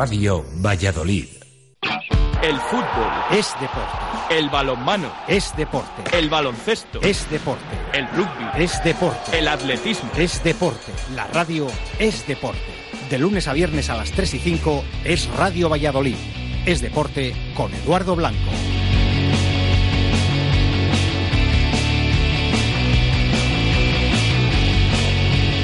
Radio Valladolid. El fútbol es deporte. El balonmano es deporte. El baloncesto es deporte. El rugby es deporte. El atletismo es deporte. La radio es deporte. De lunes a viernes a las 3 y 5 es Radio Valladolid. Es deporte con Eduardo Blanco.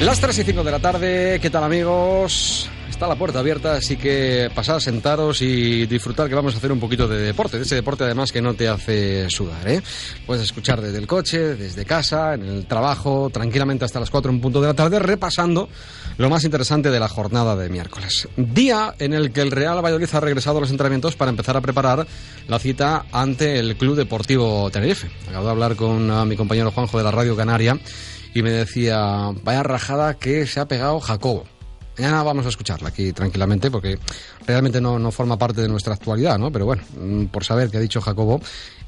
Las 3 y 5 de la tarde, ¿qué tal amigos? Está la puerta abierta, así que pasad, sentaros y disfrutar que vamos a hacer un poquito de deporte, de ese deporte además que no te hace sudar, ¿eh? Puedes escuchar desde el coche, desde casa, en el trabajo, tranquilamente hasta las 4 en punto de la tarde, repasando lo más interesante de la jornada de miércoles. Día en el que el Real Valladolid ha regresado a los entrenamientos para empezar a preparar la cita ante el Club Deportivo Tenerife. Acabo de hablar con uh, mi compañero Juanjo de la Radio Canaria y me decía, vaya rajada que se ha pegado Jacobo. Mañana vamos a escucharla aquí tranquilamente porque realmente no, no forma parte de nuestra actualidad, ¿no? Pero bueno, mm, por saber qué ha dicho Jacobo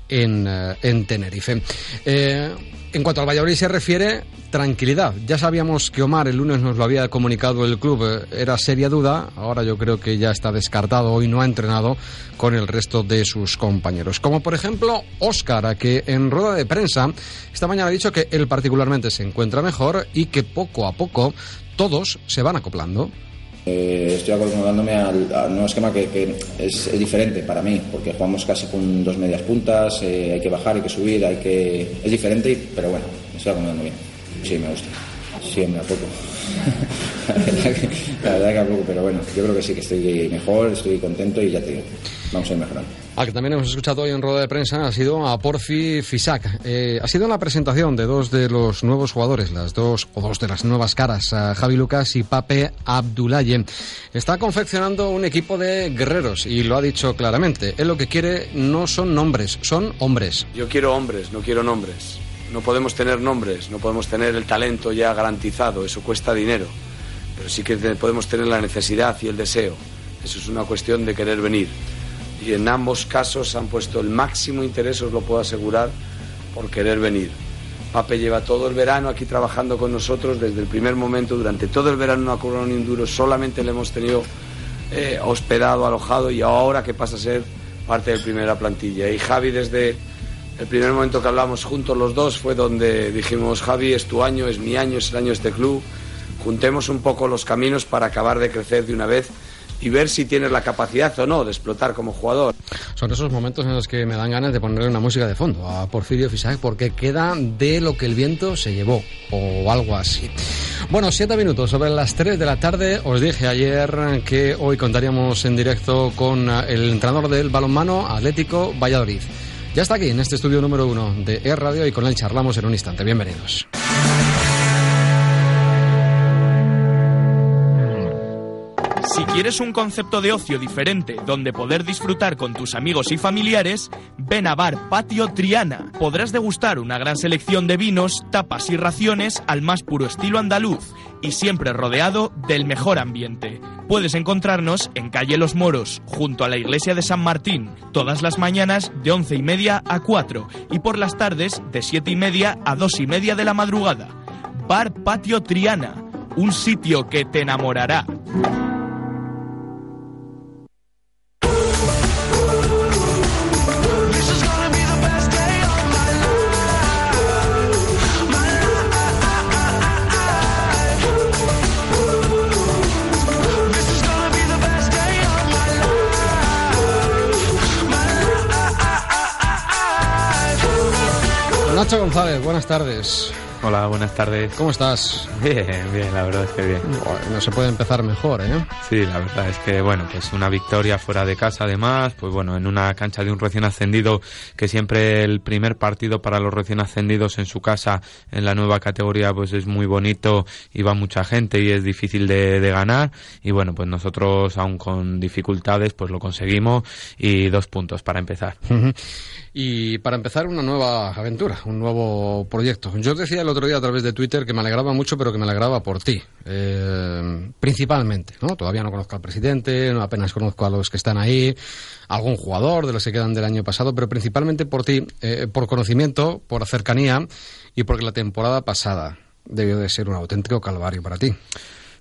en, eh, en Tenerife. Eh, en cuanto al Valladolid se refiere, tranquilidad. Ya sabíamos que Omar el lunes nos lo había comunicado el club, eh, era seria duda. Ahora yo creo que ya está descartado, hoy no ha entrenado con el resto de sus compañeros. Como por ejemplo Óscar, que en rueda de prensa esta mañana ha dicho que él particularmente se encuentra mejor y que poco a poco todos se van acoplando. Eh, estoy acomodándome al, al nuevo esquema que, es, diferente para mí, porque jugamos casi con dos medias puntas, eh, hay que bajar, hay que subir, hay que... es diferente, pero bueno, me estoy acomodando bien. Sí, me gusta. Siempre a poco. la verdad que a poco, pero bueno, yo creo que sí que estoy mejor, estoy contento y ya te digo, vamos a ir mejorando. Al que también hemos escuchado hoy en rueda de prensa ha sido a Porfi Fisac. Eh, ha sido la presentación de dos de los nuevos jugadores, las dos o dos de las nuevas caras, a Javi Lucas y Pape Abdulaye. Está confeccionando un equipo de guerreros y lo ha dicho claramente. Él lo que quiere no son nombres, son hombres. Yo quiero hombres, no quiero nombres. No podemos tener nombres, no podemos tener el talento ya garantizado, eso cuesta dinero. Pero sí que podemos tener la necesidad y el deseo. Eso es una cuestión de querer venir y en ambos casos han puesto el máximo interés, os lo puedo asegurar, por querer venir. Pape lleva todo el verano aquí trabajando con nosotros desde el primer momento, durante todo el verano no ha cobrado ni un duro, solamente le hemos tenido eh, hospedado, alojado y ahora que pasa a ser parte de primera plantilla. Y Javi desde el primer momento que hablamos juntos los dos fue donde dijimos, Javi, es tu año, es mi año, es el año de este club, juntemos un poco los caminos para acabar de crecer de una vez y ver si tienes la capacidad o no de explotar como jugador. Son esos momentos en los que me dan ganas de ponerle una música de fondo a Porfirio Fisac porque queda de lo que el viento se llevó o algo así. Bueno, siete minutos sobre las tres de la tarde. Os dije ayer que hoy contaríamos en directo con el entrenador del balonmano Atlético Valladolid. Ya está aquí en este estudio número uno de E Radio y con él charlamos en un instante. Bienvenidos. Si quieres un concepto de ocio diferente donde poder disfrutar con tus amigos y familiares, ven a Bar Patio Triana. Podrás degustar una gran selección de vinos, tapas y raciones al más puro estilo andaluz y siempre rodeado del mejor ambiente. Puedes encontrarnos en calle Los Moros, junto a la iglesia de San Martín, todas las mañanas de once y media a 4 y por las tardes de siete y media a dos y media de la madrugada. Bar Patio Triana, un sitio que te enamorará. Nacho González, buenas tardes. Hola, buenas tardes. ¿Cómo estás? Bien, bien, la verdad es que bien. No se puede empezar mejor, ¿eh? Sí, la verdad es que, bueno, pues una victoria fuera de casa además, pues bueno, en una cancha de un recién ascendido, que siempre el primer partido para los recién ascendidos en su casa, en la nueva categoría, pues es muy bonito y va mucha gente y es difícil de, de ganar. Y bueno, pues nosotros, aún con dificultades, pues lo conseguimos y dos puntos para empezar. Y para empezar una nueva aventura, un nuevo proyecto. Yo decía otro día a través de Twitter que me alegraba mucho, pero que me alegraba por ti, eh, principalmente. ¿no? Todavía no conozco al presidente, no apenas conozco a los que están ahí, algún jugador de los que quedan del año pasado, pero principalmente por ti, eh, por conocimiento, por cercanía y porque la temporada pasada debió de ser un auténtico calvario para ti.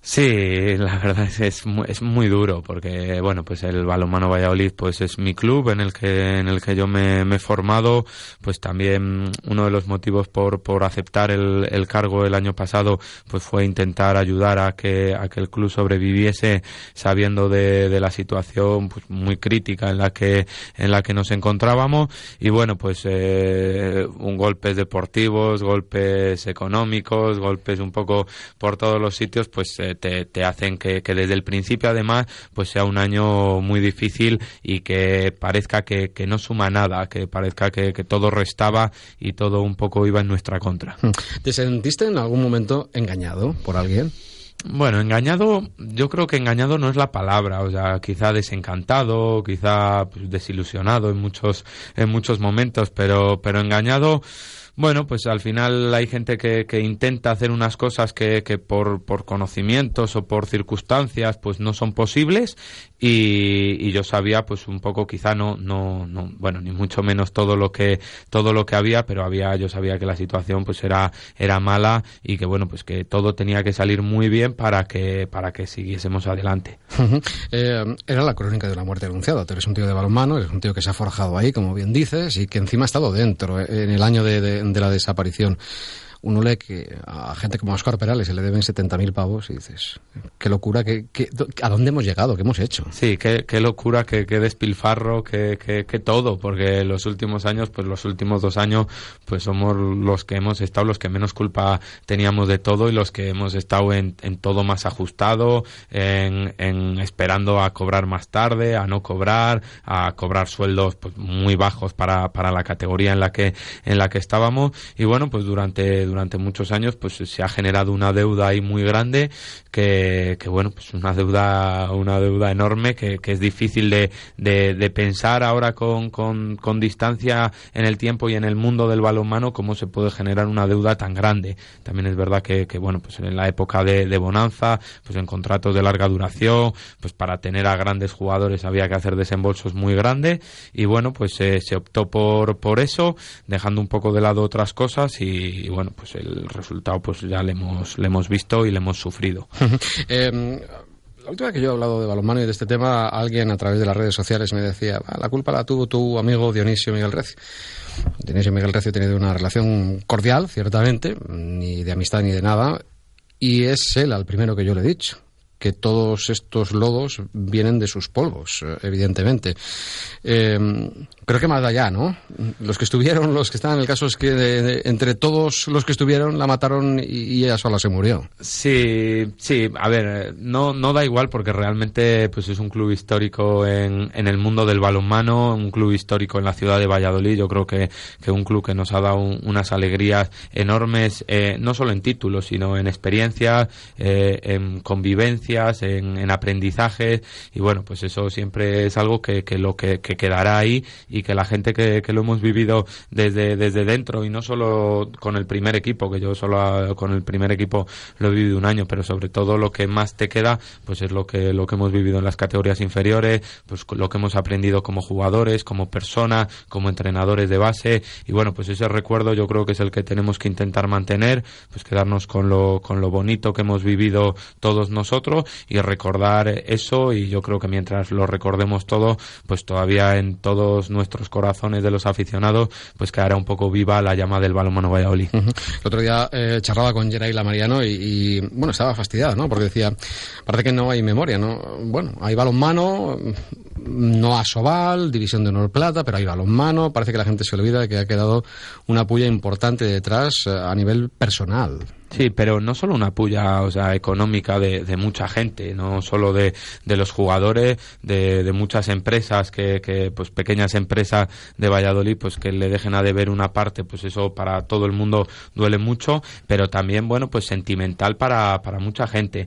Sí, la verdad es, es, muy, es muy duro porque bueno, pues el balonmano Valladolid pues es mi club en el que en el que yo me, he formado, pues también uno de los motivos por, por aceptar el, el, cargo el año pasado pues fue intentar ayudar a que a que el club sobreviviese sabiendo de, de la situación pues muy crítica en la que en la que nos encontrábamos. Y bueno, pues eh, un golpes deportivos, golpes económicos, golpes un poco por todos los sitios, pues eh, te, te, hacen que, que, desde el principio además pues sea un año muy difícil y que parezca que, que no suma nada, que parezca que, que, todo restaba y todo un poco iba en nuestra contra. Hmm. ¿Te sentiste en algún momento engañado por alguien? Bueno, engañado, yo creo que engañado no es la palabra, o sea, quizá desencantado, quizá pues, desilusionado en muchos, en muchos momentos, pero, pero engañado, bueno, pues al final hay gente que, intenta hacer unas cosas que, que por, por, conocimientos o por circunstancias pues no son posibles y, y, yo sabía pues un poco quizá no, no, no, bueno, ni mucho menos todo lo que, todo lo que había, pero había, yo sabía que la situación pues era, era mala y que bueno, pues que todo tenía que salir muy bien para que, para que siguiésemos adelante. eh, era la crónica de la muerte anunciada. Tú eres un tío de balonmano, eres un tío que se ha forjado ahí, como bien dices, y que encima ha estado dentro eh, en el año de, de de la desaparición uno lee que a gente como Oscar Perales se le deben 70.000 pavos y dices, qué locura, qué, qué, ¿a dónde hemos llegado? ¿Qué hemos hecho? Sí, qué, qué locura, qué, qué despilfarro, qué, qué, todo, porque los últimos años, pues los últimos dos años, pues somos los que hemos estado, los que menos culpa teníamos de todo y los que hemos estado en, en todo más ajustado, en esperando a cobrar más tarde, a no cobrar, a cobrar sueldos pues, muy bajos para, para la categoría en la que, en la que estábamos y bueno, pues durante durante muchos años pues se ha generado una deuda ahí muy grande que, que bueno pues una deuda una deuda enorme que, que es difícil de, de, pensar ahora con, con, con, distancia en el tiempo y en el mundo del balonmano cómo se puede generar una deuda tan grande. También es verdad que, que bueno pues en la época de, de bonanza pues en contratos de larga duración pues para tener a grandes jugadores había que hacer desembolsos muy grandes y bueno pues eh, se optó por por eso dejando un poco de lado otras cosas y, y bueno pues el resultado pues ya le hemos, le hemos visto y le hemos sufrido. eh, la última vez que yo he hablado de balonmano y de este tema, alguien a través de las redes sociales me decía, ah, la culpa la tuvo tu amigo Dionisio Miguel Recio. Dionisio Miguel Recio tiene una relación cordial, ciertamente, ni de amistad ni de nada, y es él al primero que yo le he dicho que todos estos lodos vienen de sus polvos, evidentemente. Eh, creo que más allá, ¿no? Los que estuvieron, los que están, el caso es que de, entre todos los que estuvieron la mataron y, ella sola se murió. Sí, sí, a ver, no, no da igual porque realmente pues es un club histórico en, en el mundo del balonmano, un club histórico en la ciudad de Valladolid, yo creo que, que un club que nos ha dado un, unas alegrías enormes, eh, no solo en títulos, sino en experiencia, eh, en convivencia, en, en aprendizaje y bueno, pues eso siempre es algo que, que lo que, que, quedará ahí y que la gente que, que, lo hemos vivido desde, desde dentro y no solo con el primer equipo, que yo solo con el primer equipo lo he vivido un año, pero sobre todo lo que más te queda, pues es lo que, lo que hemos vivido en las categorías inferiores, pues lo que hemos aprendido como jugadores, como personas, como entrenadores de base y bueno, pues ese recuerdo yo creo que es el que tenemos que intentar mantener, pues quedarnos con lo, con lo bonito que hemos vivido todos nosotros y recordar eso y yo creo que mientras lo recordemos todo, pues todavía en todos nuestros corazones de los aficionados, pues quedará un poco viva la llama del balonmano Valladolid. El otro día eh, charlaba con Geraila Mariano y, y, bueno, estaba fastidiado, ¿no? Porque decía, parece que no hay memoria, ¿no? Bueno, hay balonmano, no a Sobal, división de honor plata, pero hay balonmano, parece que la gente se olvida de que ha quedado una puya importante detrás eh, a nivel personal. Sí, pero no solo una puya o sea, económica de, de mucha gente, no solo de, de los jugadores, de, de muchas empresas, que, que, pues pequeñas empresas de Valladolid, pues que le dejen a deber una parte, pues eso para todo el mundo duele mucho, pero también, bueno, pues sentimental para, para mucha gente.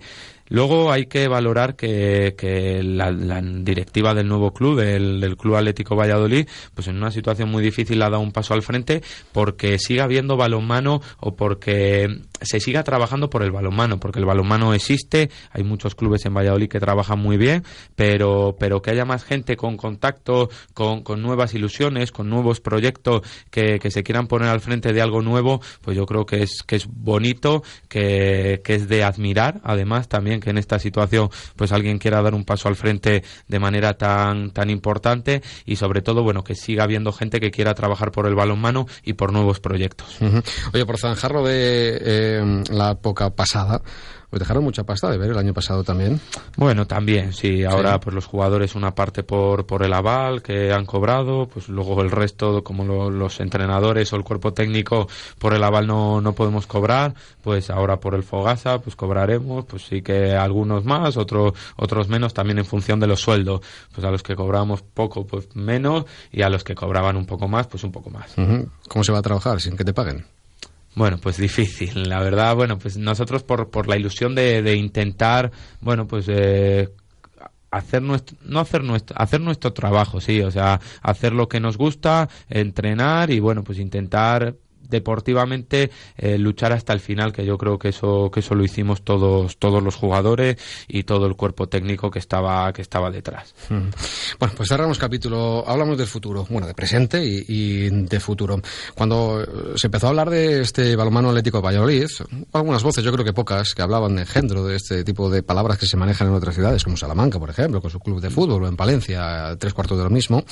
Luego hay que valorar que, que la, directiva del nuevo club, del, del, Club Atlético Valladolid, pues en una situación muy difícil ha dado un paso al frente porque siga habiendo balonmano o porque se siga trabajando por el balonmano, porque el balonmano existe, hay muchos clubes en Valladolid que trabajan muy bien, pero, pero que haya más gente con contacto, con, con nuevas ilusiones, con nuevos proyectos que, que, se quieran poner al frente de algo nuevo, pues yo creo que es, que es bonito, que, que es de admirar, además también que en esta situación pues alguien quiera dar un paso al frente de manera tan, tan importante y sobre todo, bueno, que siga habiendo gente que quiera trabajar por el balonmano y por nuevos proyectos. Oye, por zanjarlo de eh, la época pasada, pues dejaron mucha pasta de ver el año pasado también. Bueno, también, sí. Ahora, pues los jugadores una parte por, por el aval que han cobrado, pues luego el resto, como los entrenadores o el cuerpo técnico, por el aval no, no podemos cobrar. Pues ahora por el Fogasa, pues cobraremos, pues sí que algunos más, otros otros menos, también en función de los sueldos. Pues a los que cobramos poco, pues menos, y a los que cobraban un poco más, pues un poco más. ¿Cómo se va a trabajar sin que te paguen? Bueno, pues difícil, la verdad. Bueno, pues nosotros por, por la ilusión de, de intentar, bueno, pues eh, hacer nuestro, no hacer nuestro, hacer nuestro trabajo, sí, o sea, hacer lo que nos gusta, entrenar y bueno, pues intentar deportivamente eh, luchar hasta el final, que yo creo que eso, que eso lo hicimos todos, todos los jugadores y todo el cuerpo técnico que estaba, que estaba detrás. Bueno, pues cerramos capítulo, hablamos del futuro, bueno, de presente y, de futuro. Cuando eh, se empezó a hablar de este balonmano atlético de Valladolid, algunas voces, yo creo que pocas, que hablaban de engendro, de este tipo de palabras que se manejan en otras ciudades, como Salamanca, por ejemplo, con su club de fútbol, o en Palencia, tres cuartos de lo mismo.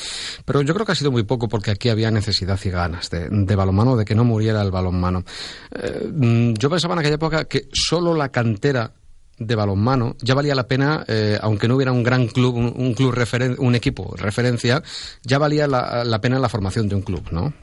Pero yo creo que ha sido muy poco porque aquí había necesidad y ganas de, de balonmano, de que no muriera el balonmano. Eh, mm, yo pensaba en aquella época que solo la cantera de balonmano ya valía la pena, eh, aunque no hubiera un gran club, un, club un equipo referencia, ya valía la pena la formación de un club, ¿no?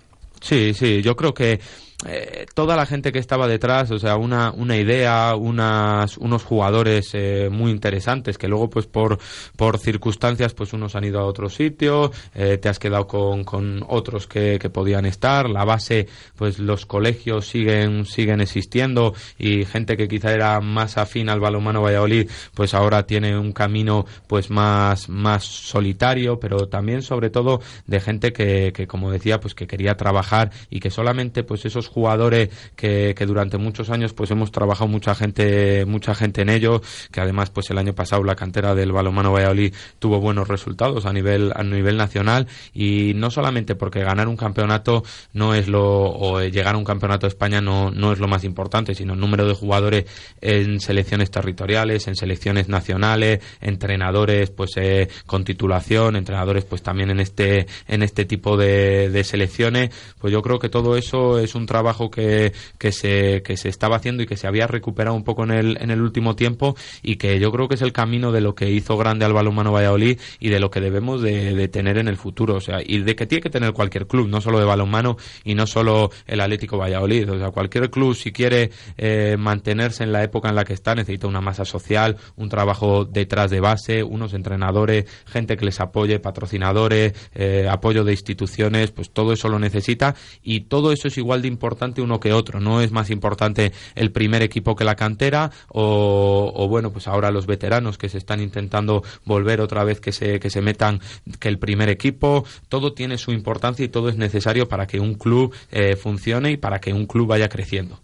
Sí, sí, yo creo que eh, toda la gente que estaba detrás, o sea, una, una idea, unas, unos jugadores eh, muy interesantes que luego, pues por, por circunstancias, pues unos han ido a otro sitio, eh, te has quedado con, con otros que, que, podían estar, la base, pues los colegios siguen, siguen existiendo y gente que quizá era más afín al balonmano Valladolid, pues ahora tiene un camino pues más, más solitario, pero también sobre todo de gente que, que como decía, pues que quería trabajar y que solamente pues esos jugadores que, que, durante muchos años pues hemos trabajado mucha gente mucha gente en ello que además pues el año pasado la cantera del balonmano Valladolid tuvo buenos resultados a nivel a nivel nacional. Y no solamente porque ganar un campeonato no es lo o llegar a un campeonato de España no, no es lo más importante sino el número de jugadores en selecciones territoriales en selecciones nacionales entrenadores pues eh, con titulación entrenadores pues también en este en este tipo de, de selecciones. Pues yo creo que todo eso es un trabajo trabajo que, que, se, que se estaba haciendo y que se había recuperado un poco en el, en el último tiempo y que yo creo que es el camino de lo que hizo grande al balonmano Valladolid y de lo que debemos de, tener en el futuro. O sea, y de que tiene que tener cualquier club, no solo de balonmano y no solo el Atlético Valladolid. O sea, cualquier club, si quiere eh, mantenerse en la época en la que está, necesita una masa social, un trabajo detrás de base, unos entrenadores, gente que les apoye, patrocinadores, eh, apoyo de instituciones, pues todo eso lo necesita y todo eso es igual de importante importante uno que otro. No es más importante el primer equipo que la cantera o, bueno, pues ahora los veteranos que se están intentando volver otra vez que se, que se metan que el primer equipo. Todo tiene su importancia y todo es necesario para que un club eh, funcione y para que un club vaya creciendo.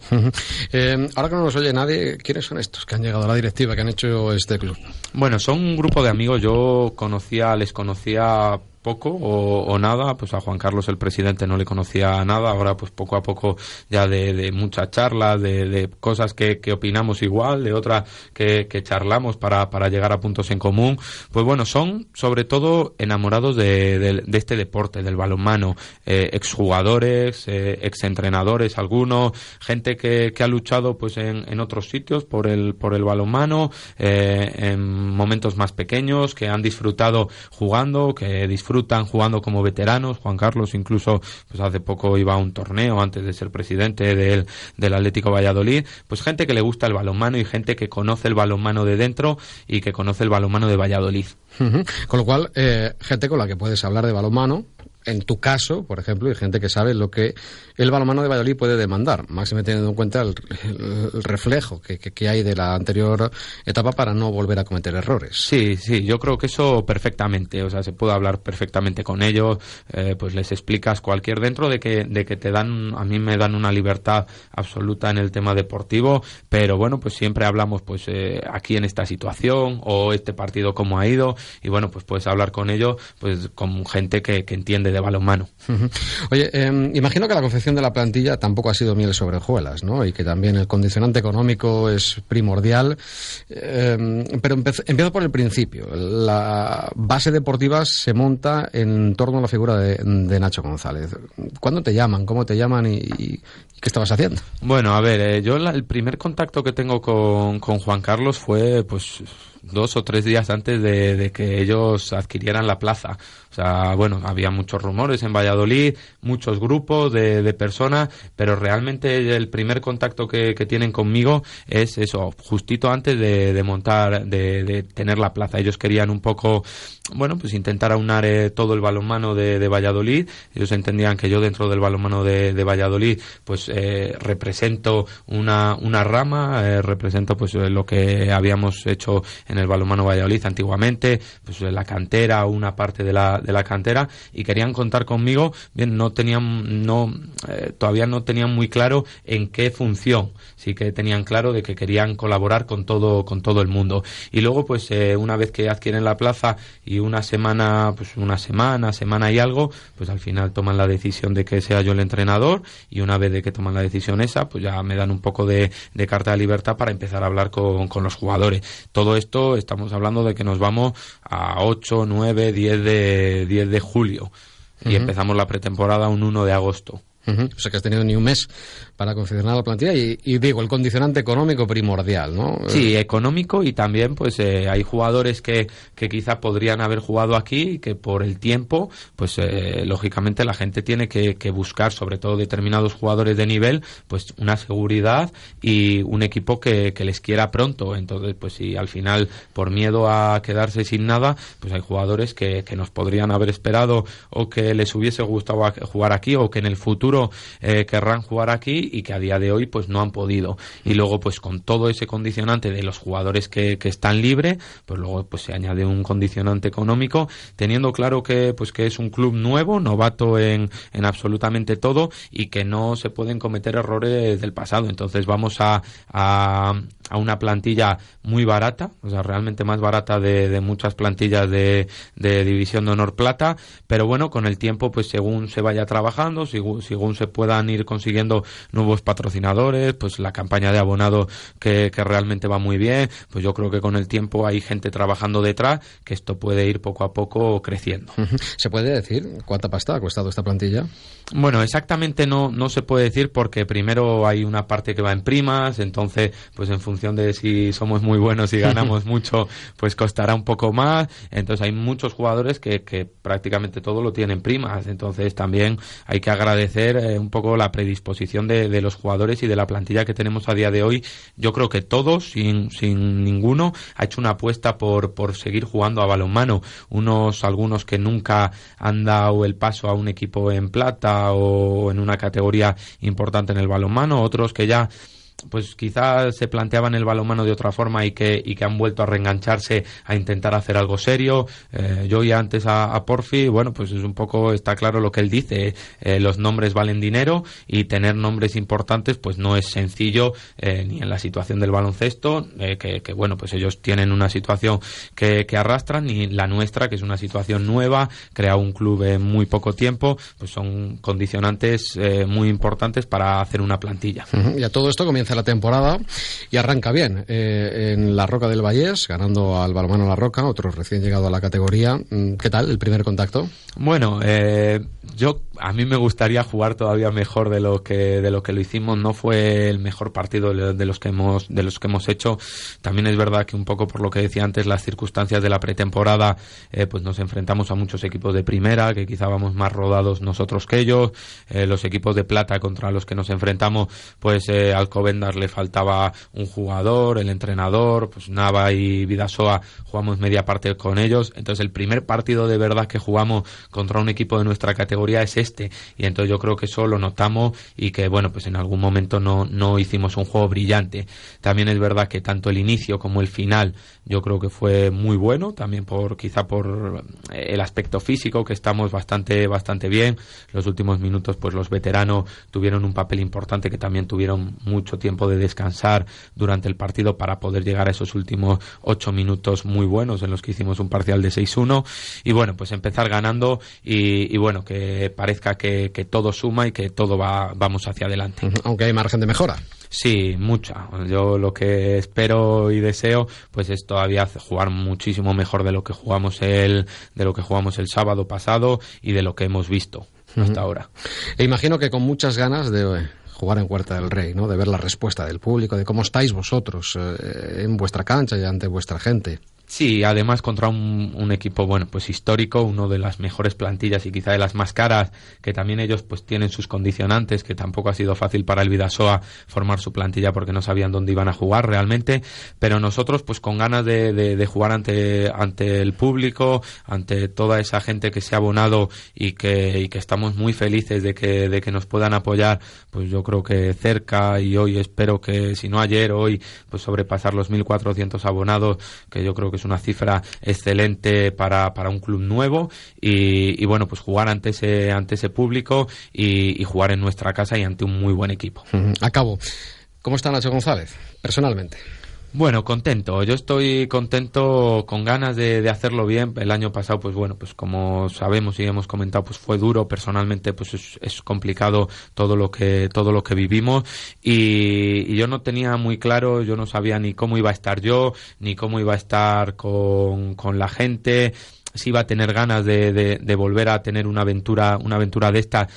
Eh, ahora que no nos oye nadie, ¿quiénes son estos que han llegado a la directiva, que han hecho este club? Bueno, son un grupo de amigos. Yo conocía, les conocía poco o, nada, pues a Juan Carlos el presidente no le conocía nada, ahora pues poco a poco ya de, de mucha charla, de, de cosas que, que, opinamos igual, de otras que, que charlamos para, para, llegar a puntos en común, pues bueno, son sobre todo enamorados de, de este deporte, del balonmano, eh, exjugadores, eh, exentrenadores, algunos, gente que, ha luchado pues en, en, otros sitios por el, por el balonmano, eh, en momentos más pequeños, que han disfrutado jugando, que disfrutan jugando como veteranos. Juan Carlos incluso pues hace poco iba a un torneo antes de ser presidente del, del Atlético Valladolid. Pues gente que le gusta el balonmano y gente que conoce el balonmano de dentro y que conoce el balonmano de Valladolid. Con lo cual, eh, gente con la que puedes hablar de balonmano, en tu caso, por ejemplo, hay gente que sabe lo que el balonmano de Valladolid puede demandar, máximo teniendo en cuenta el, reflejo que, que, hay de la anterior etapa para no volver a cometer errores. Sí, sí, yo creo que eso perfectamente, o sea, se puede hablar perfectamente con ellos, eh, pues les explicas cualquier dentro de que, de que te dan, a mí me dan una libertad absoluta en el tema deportivo, pero bueno, pues siempre hablamos pues eh, aquí en esta situación o este partido cómo ha ido y bueno, pues puedes hablar con ellos pues con gente que, que entiende de, balonmano. Oye, em, imagino que la confección de la plantilla tampoco ha sido miel sobre hojuelas, ¿no? Y que también el condicionante económico es primordial. Em, pero empiezo por el principio. La base deportiva se monta en torno a la figura de, Nacho González. ¿Cuándo te llaman? ¿Cómo te llaman? ¿Y, qué estabas haciendo? Bueno, a ver, eh, yo el primer contacto que tengo con, con Juan Carlos fue, pues, dos o tres días antes de, que ellos adquirieran la plaza. O sea, bueno, había muchos rumores en Valladolid, muchos grupos de, de personas, pero realmente el primer contacto que, tienen conmigo es eso, justito antes de, montar, de, tener la plaza. Ellos querían un poco, bueno, pues intentar aunar eh, todo el balonmano de, Valladolid. Ellos entendían que yo dentro del balonmano de, Valladolid, pues eh, represento una, una rama, eh, represento pues lo que habíamos hecho en el balonmano Valladolid antiguamente, pues la cantera, una parte de la, de la cantera, y querían contar conmigo, bien, no tenían, no, eh, todavía no tenían muy claro en qué función, sí que tenían claro de que querían colaborar con todo, con todo el mundo. Y luego, pues, eh, una vez que adquieren la plaza y una semana, pues una semana, semana y algo, pues al final toman la decisión de que sea yo el entrenador, y una vez de que toman la decisión esa, pues ya me dan un poco de, de carta de libertad para empezar a hablar con, con los jugadores. Todo esto estamos hablando de que nos vamos a 8, 9, 10 de, 10 de julio. Y empezamos la pretemporada un 1 de agosto. O sea que has tenido ni un mes para confeccionar la plantilla y, digo, el condicionante económico primordial, ¿no? Sí, económico y también pues eh, hay jugadores que, que quizá podrían haber jugado aquí y que por el tiempo, pues eh, lógicamente la gente tiene que, buscar, sobre todo determinados jugadores de nivel, pues una seguridad y un equipo que, les quiera pronto. Entonces, pues si al final por miedo a quedarse sin nada, pues hay jugadores que, que nos podrían haber esperado o que les hubiese gustado jugar aquí o que en el futuro eh, querrán jugar aquí y que a día de hoy pues no han podido. Y luego pues con todo ese condicionante de los jugadores que, que están libres, pues luego pues se añade un condicionante económico, teniendo claro que pues que es un club nuevo, novato en, en absolutamente todo y que no se pueden cometer errores del pasado. Entonces vamos a, a, una plantilla muy barata, o sea, realmente más barata de, de muchas plantillas de, de, División de Honor Plata, pero bueno, con el tiempo, pues según se vaya trabajando, según, según se puedan ir consiguiendo nuevos patrocinadores, pues la campaña de abonado que, que realmente va muy bien, pues yo creo que con el tiempo hay gente trabajando detrás que esto puede ir poco a poco creciendo. ¿Se puede decir cuánta pasta ha costado esta plantilla? Bueno, exactamente no, no se puede decir porque primero hay una parte que va en primas, entonces, pues en función de si somos muy buenos y ganamos mucho, pues costará un poco más. Entonces hay muchos jugadores que, que prácticamente todo lo tienen primas. Entonces también hay que agradecer eh, un poco la predisposición de, de, los jugadores y de la plantilla que tenemos a día de hoy. Yo creo que todos, sin, sin ninguno, ha hecho una apuesta por, por seguir jugando a balonmano. Unos, algunos que nunca han dado el paso a un equipo en plata o en una categoría importante en el balonmano, otros que ya pues quizás se planteaban el balonmano de otra forma y que, y que han vuelto a reengancharse a intentar hacer algo serio. Eh, yo ya antes a, Porfi, bueno, pues es un poco, está claro lo que él dice, eh, los nombres valen dinero y tener nombres importantes pues no es sencillo eh, ni en la situación del baloncesto, que, que, bueno, pues ellos tienen una situación que, que arrastran, ni la nuestra, que es una situación nueva, crea un club en muy poco tiempo, pues son condicionantes muy importantes para hacer una plantilla. Y a todo esto comienza la temporada y arranca bien eh, en la Roca del Vallés, ganando al Balomano La Roca, otro recién llegado a la categoría. Mm, ¿Qué tal el primer contacto? Bueno, eh, yo a mí me gustaría jugar todavía mejor de lo que de lo que lo hicimos. No fue el mejor partido de los que hemos de los que hemos hecho. También es verdad que un poco por lo que decía antes, las circunstancias de la pretemporada, eh, pues nos enfrentamos a muchos equipos de primera que quizá vamos más rodados nosotros que ellos. los equipos de plata contra los que nos enfrentamos, pues eh, le faltaba un jugador, el entrenador, pues Nava y Vidasoa jugamos media parte con ellos. Entonces el primer partido de verdad que jugamos contra un equipo de nuestra categoría es este. Y entonces yo creo que eso lo notamos y que bueno, pues en algún momento no, no hicimos un juego brillante. También es verdad que tanto el inicio como el final yo creo que fue muy bueno, también por quizá por el aspecto físico que estamos bastante bastante bien. Los últimos minutos pues los veteranos tuvieron un papel importante que también tuvieron mucho tiempo de descansar durante el partido para poder llegar a esos últimos ocho minutos muy buenos en los que hicimos un parcial de 6-1 y bueno, pues empezar ganando y, bueno, que parezca que, todo suma y que todo va, vamos hacia adelante. Aunque hay margen de mejora. Sí, mucha. Yo lo que espero y deseo, pues es todavía jugar muchísimo mejor de lo que jugamos el, de lo que jugamos el sábado pasado y de lo que hemos visto hasta ahora. E imagino que con muchas ganas de jugar en Huerta del Rey, ¿no? De ver la respuesta del público, de cómo estáis vosotros eh, en vuestra cancha y ante vuestra gente. Sí, además contra un, equipo bueno pues histórico, uno de las mejores plantillas y quizá de las más caras, que también ellos pues tienen sus condicionantes, que tampoco ha sido fácil para el Vidasoa formar su plantilla porque no sabían dónde iban a jugar realmente, pero nosotros pues con ganas de, de, jugar ante, ante el público, ante toda esa gente que se ha abonado y que, y que estamos muy felices de que, de que nos puedan apoyar, pues yo creo que cerca y hoy espero que si no ayer, hoy pues sobrepasar los 1.400 abonados, que yo creo que una cifra excelente para, para un club nuevo y, bueno, pues jugar ante ese, ante ese público y, jugar en nuestra casa y ante un muy buen equipo. Acabo. ¿Cómo está Nacho González, personalmente? Bueno, contento. Yo estoy contento, con ganas de, hacerlo bien. El año pasado, pues bueno, pues como sabemos y hemos comentado, pues fue duro. Personalmente, pues es, complicado todo lo que todo lo que vivimos y, yo no tenía muy claro, yo no sabía ni cómo iba a estar yo, ni cómo iba a estar con, con la gente, si iba a tener ganas de, de, de volver a tener una aventura, una aventura de esta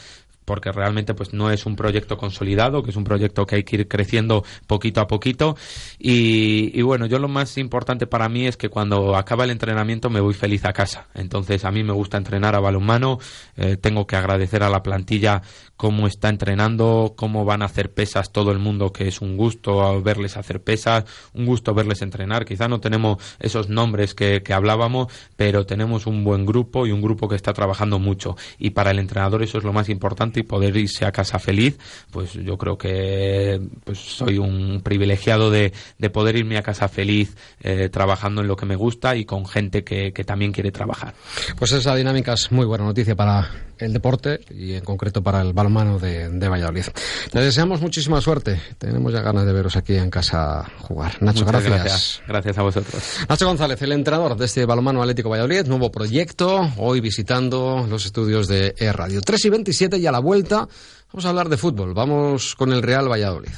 porque realmente pues no es un proyecto consolidado, que es un proyecto que hay que ir creciendo poquito a poquito y, bueno, yo lo más importante para mí es que cuando acaba el entrenamiento me voy feliz a casa. Entonces a mí me gusta entrenar a balonmano, eh, tengo que agradecer a la plantilla cómo está entrenando, cómo van a hacer pesas todo el mundo, que es un gusto verles hacer pesas, un gusto verles entrenar. Quizá no tenemos esos nombres que, que hablábamos, pero tenemos un buen grupo y un grupo que está trabajando mucho. Y para el entrenador eso es lo más importante y poder irse a casa feliz, pues yo creo que pues soy un privilegiado de, de poder irme a casa feliz eh, trabajando en lo que me gusta y con gente que, que también quiere trabajar. Pues esa dinámica es muy buena noticia para el deporte y en concreto para el balonmano de, de Valladolid. Les deseamos muchísima suerte. Tenemos ya ganas de veros aquí en casa jugar. Nacho, gracias. gracias. gracias. a vosotros. Nacho González, el entrenador de este balonmano Atlético Valladolid, nuevo proyecto, hoy visitando los estudios de E Radio. 3 y 27 y a la vuelta vamos a hablar de fútbol. Vamos con el Real Valladolid.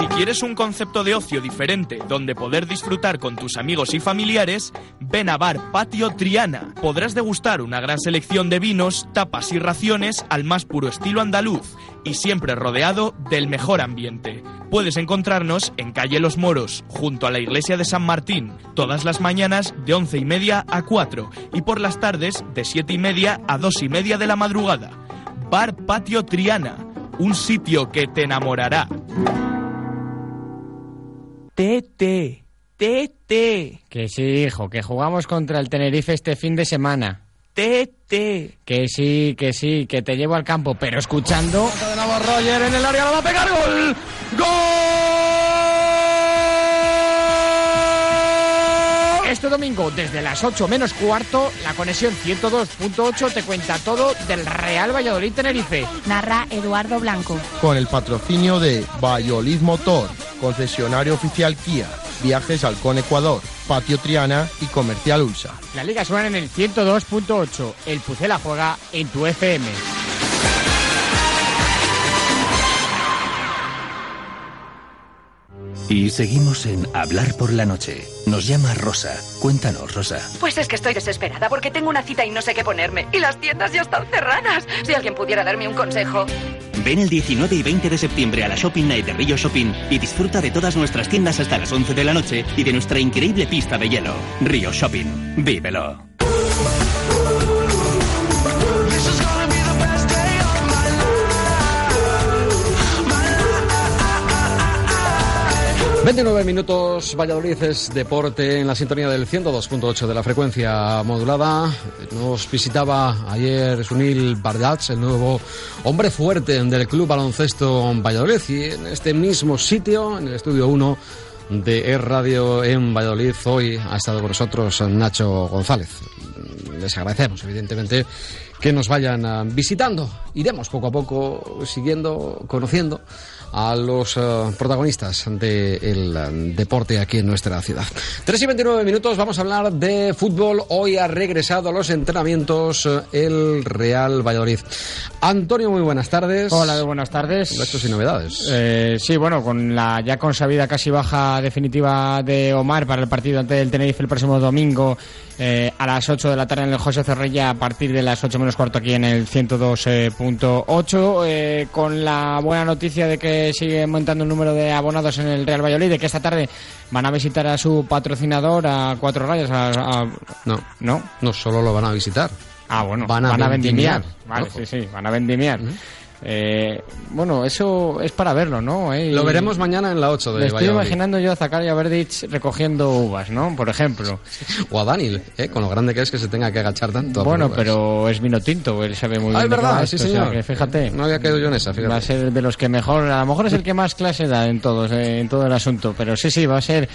Si quieres un concepto de ocio diferente donde poder disfrutar con tus amigos y familiares, ven a Bar Patio Triana. Podrás degustar una gran selección de vinos, tapas y raciones al más puro estilo andaluz y siempre rodeado del mejor ambiente. Puedes encontrarnos en calle Los Moros, junto a la iglesia de San Martín, todas las mañanas de once y media a 4 y por las tardes de siete y media a dos y media de la madrugada. Bar Patio Triana, un sitio que te enamorará. Tete, tete. Que sí, hijo, que jugamos contra el Tenerife este fin de semana. Tete. Que sí, que sí, que te llevo al campo, pero escuchando. De Navarro ayer en el área, lo va a pegar gol. ¡Gol! Este domingo, desde las 8 menos cuarto, la conexión 102.8 te cuenta todo del Real Valladolid Tenerife. Narra Eduardo Blanco. Con el patrocinio de Valladolid Motor concesionario oficial Kia, Viajes Halcón Ecuador, Patio Triana y Comercial Ulsa. La liga suena en el 102.8. El Pucela juega en tu FM. Y seguimos en Hablar por la Noche. Nos llama Rosa. Cuéntanos, Rosa. Pues es que estoy desesperada porque tengo una cita y no sé qué ponerme. Y las tiendas ya están cerradas. Si alguien pudiera darme un consejo. Ven el 19 y 20 de septiembre a la Shopping Night de Río Shopping y disfruta de todas nuestras tiendas hasta las 11 de la noche y de nuestra increíble pista de hielo. Río Shopping. Vívelo. 29 minutos, Valladolid es deporte en la sintonía del 102.8 de la frecuencia modulada. Nos visitaba ayer Sunil Bardach, el nuevo hombre fuerte del Club Baloncesto Valladolid. Y en este mismo sitio, en el estudio 1 de E Radio en Valladolid, hoy ha estado con nosotros Nacho González. Les agradecemos, evidentemente, que nos vayan visitando. Iremos poco a poco siguiendo, conociendo a los eh, protagonistas del eh, deporte aquí en nuestra ciudad. 3 y 29 minutos, vamos a hablar de fútbol. Hoy ha regresado a los entrenamientos eh, el Real Valladolid. Antonio, muy buenas tardes. Hola, buenas tardes. Datos y novedades. sí, bueno, con la ya consabida casi baja definitiva de Omar para el partido ante el Tenerife el próximo domingo a las 8 de la tarde en el José Cerrella a partir de las 8 menos cuarto aquí en el 102.8 con la buena noticia de que sigue aumentando el número de abonados en el Real Valladolid, de que esta tarde van a visitar a su patrocinador a Cuatro Rayas. No, no, no solo lo van a visitar. Ah, bueno, van a, vendimiar. Vale, sí, sí, van a vendimiar. Eh, bueno, eso es para verlo, ¿no? Eh, lo veremos mañana en la 8 de Me estoy imaginando yo a Zakaria Verdich recogiendo uvas, ¿no? Por ejemplo. o a Daniel, ¿eh? con lo grande que es que se tenga que agachar tanto. Bueno, pero es vino tinto, él sabe muy ah, bien. es verdad, sí, señor. fíjate. No había caído yo en esa, fíjate. Va a ser de los que mejor, a lo mejor es el que más clase da en todos, eh, en todo el asunto, pero sí, sí, va a ser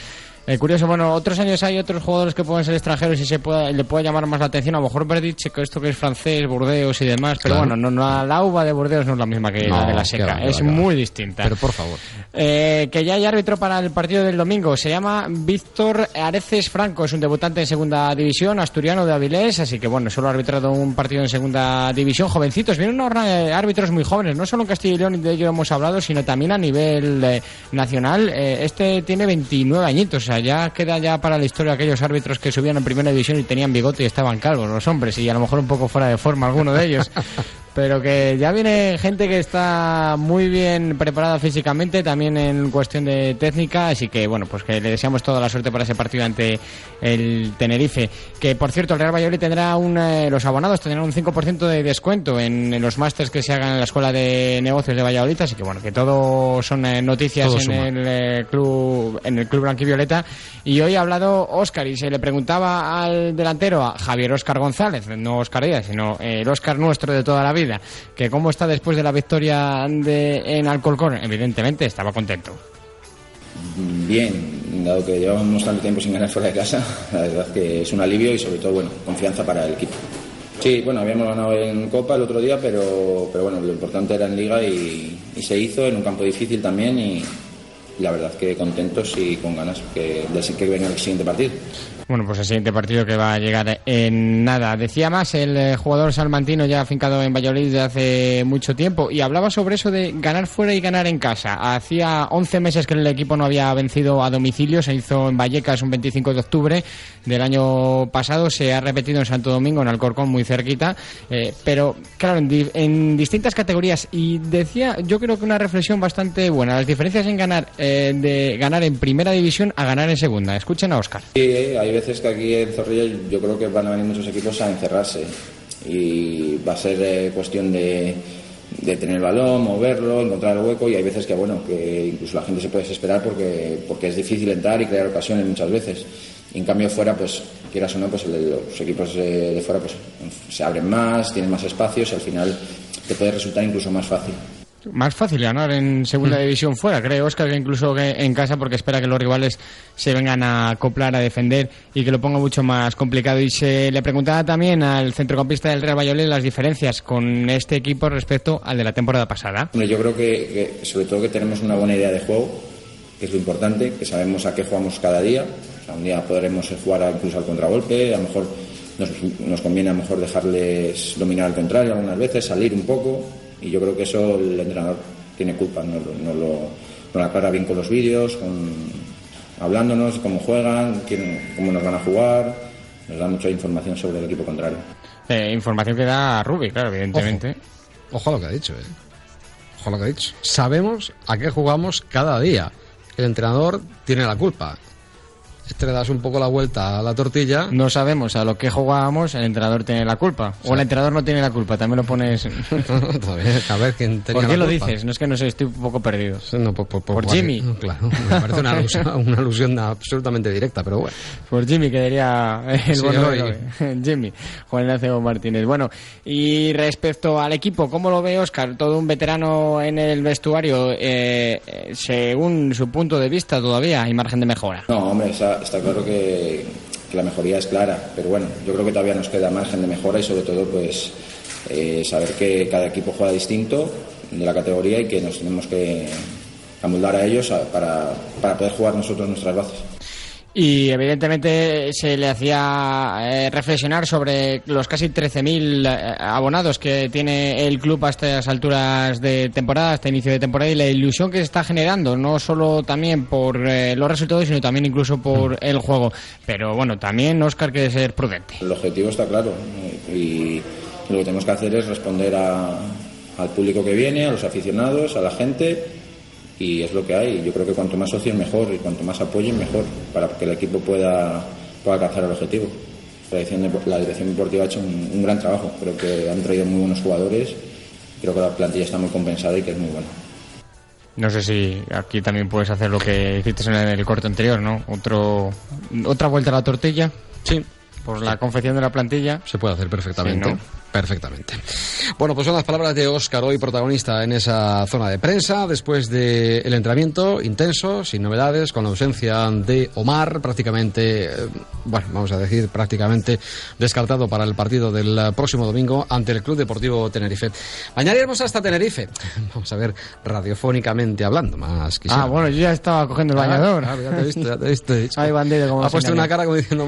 eh, curioso, bueno, otros años hay otros jugadores que pueden ser extranjeros y se puede, le puede llamar más la atención. A lo mejor Verdiche, esto que es francés, Burdeos y demás, pero bueno, no, no, la uva de Burdeos no es la misma que la de la seca, es muy distinta. Pero por favor. Eh, que ya hay árbitro para el partido del domingo, se llama Víctor Areces Franco, es un debutante en segunda división, asturiano de Avilés, así que bueno, solo ha arbitrado un partido en segunda división, jovencitos, vienen unos árbitros muy jóvenes, no solo en Castilla y León, de ello hemos hablado, sino también a nivel eh, nacional. este tiene 29 añitos, o sea, ya queda ya para la historia aquellos árbitros que subían en primera división y tenían bigote y estaban calvos, los hombres, y a lo mejor un poco fuera de forma alguno de ellos. pero que ya viene gente que está muy bien preparada físicamente, también en cuestión de técnica, así que bueno, pues que le deseamos toda la suerte para ese partido ante el Tenerife. Que por cierto, el Real Valladolid tendrá un, eh, los abonados tendrán un 5% de descuento en, los másters que se hagan en la Escuela de Negocios de Valladolid, así que bueno, que todo son eh, noticias en el eh, club en el club blanquivioleta. Y hoy ha hablado Óscar y se le preguntaba al delantero, a Javier Óscar González, no Óscar Díaz, sino el Óscar nuestro de toda la vida que cómo está después de la victoria de, en Alcolcón. Evidentemente estaba contento. Bien, dado que llevamos tanto tiempo sin ganar fuera de casa, la verdad que es un alivio y sobre todo, bueno, confianza para el equipo. Sí, bueno, habíamos ganado en Copa el otro día, pero, pero bueno, lo importante era en Liga y, se hizo en un campo difícil también y, la verdad que contentos y con ganas que, de que venga el siguiente partido. Bueno, pues el siguiente partido que va a llegar en nada. Decía más el eh, jugador salmantino ya afincado en Valladolid desde hace mucho tiempo y hablaba sobre eso de ganar fuera y ganar en casa. Hacía 11 meses que el equipo no había vencido a domicilio, se hizo en Vallecas un 25 de octubre del año pasado, se ha repetido en Santo Domingo, en Alcorcón, muy cerquita, eh, pero claro, en, distintas categorías. Y decía, yo creo que una reflexión bastante buena, las diferencias en ganar, eh, de ganar en primera división a ganar en segunda. Escuchen a Oscar. Sí, hay veces que aquí en Zorrilla yo creo que van a venir muchos equipos a encerrarse y va a ser eh, cuestión de, tener el balón, moverlo, encontrar el hueco y hay veces que bueno que incluso la gente se puede desesperar porque porque es difícil entrar y crear ocasiones muchas veces. en cambio fuera pues quieras o no pues los equipos de, fuera pues se abren más, tienen más espacios y al final te puede resultar incluso más fácil más fácil ganar en segunda mm. división fuera, creo Oscar, que incluso en casa, porque espera que los rivales se vengan a acoplar, a defender y que lo ponga mucho más complicado. Y se le preguntaba también al centrocampista del Real Valladolid las diferencias con este equipo respecto al de la temporada pasada. Yo creo que, sobre todo que tenemos una buena idea de juego, que es lo importante, que sabemos a qué jugamos cada día. un día podremos jugar incluso al contragolpe, a lo mejor nos, nos conviene a lo mejor dejarles dominar al contrario algunas veces, salir un poco y yo creo que eso el entrenador tiene culpa, no, no, lo, no aclara bien con los vídeos, con, hablándonos, cómo juegan, quién, cómo nos van a jugar, nos da mucha información sobre el equipo contrario. Eh, información que da Rubi, claro, evidentemente. Ojo. a lo que ha dicho, ¿eh? Ojo a lo que ha dicho. Sabemos a qué jugamos cada día. El entrenador tiene la culpa le das un poco la vuelta a la tortilla. No sabemos a lo que jugábamos, el entrenador tiene la culpa. O, el entrenador no tiene la culpa, también lo pones. a ver quién tenía ¿Por qué lo dices? No es que no sé, estoy un poco perdido. por, Jimmy. Claro, me parece una alusión, absolutamente directa, pero bueno. Por Jimmy, que diría el bueno Jimmy, Juan Ignacio Martínez. Bueno, y respecto al equipo, ¿cómo lo ve Oscar? Todo un veterano en el vestuario, eh, según su punto de vista, todavía hay margen de mejora. No, hombre, esa está, claro que, la mejoría es clara, pero bueno, yo creo que todavía nos queda margen de mejora y sobre todo pues eh, saber que cada equipo juega distinto de la categoría y que nos tenemos que amoldar a ellos para, para poder jugar nosotros nuestras bases. Y evidentemente se le hacía eh, reflexionar sobre los casi 13.000 eh, abonados que tiene el club a estas alturas de temporada, hasta inicio de temporada, y la ilusión que se está generando, no solo también por eh, los resultados, sino también incluso por el juego. Pero bueno, también Oscar quiere ser prudente. El objetivo está claro y lo que tenemos que hacer es responder al público que viene, a los aficionados, a la gente y es lo que hay. Yo creo que cuanto más socios mejor y cuanto más apoyen mejor para que el equipo pueda, pueda alcanzar el objetivo. La dirección, la dirección deportiva ha hecho un, gran trabajo, creo que han traído muy buenos jugadores, creo que la plantilla está muy compensada y que es muy buena. No sé si aquí también puedes hacer lo que hiciste en el corte anterior, ¿no? Otro, otra vuelta a la tortilla. Sí. Por la confección de la plantilla. Se puede hacer perfectamente. Perfectamente. Bueno, pues son las palabras de Óscar, hoy protagonista en esa zona de prensa, después del entrenamiento intenso, sin novedades, con la ausencia de Omar, prácticamente, eh, bueno, vamos a decir, prácticamente descartado para el partido del próximo domingo ante el Club Deportivo Tenerife. Mañana iremos hasta Tenerife. Vamos a ver, radiofónicamente hablando, más quisiera. Ah, bueno, yo ya estaba cogiendo el ah, bañador. ya te he visto, ya te he visto. Hay bandido como Ha puesto una cara como diciendo,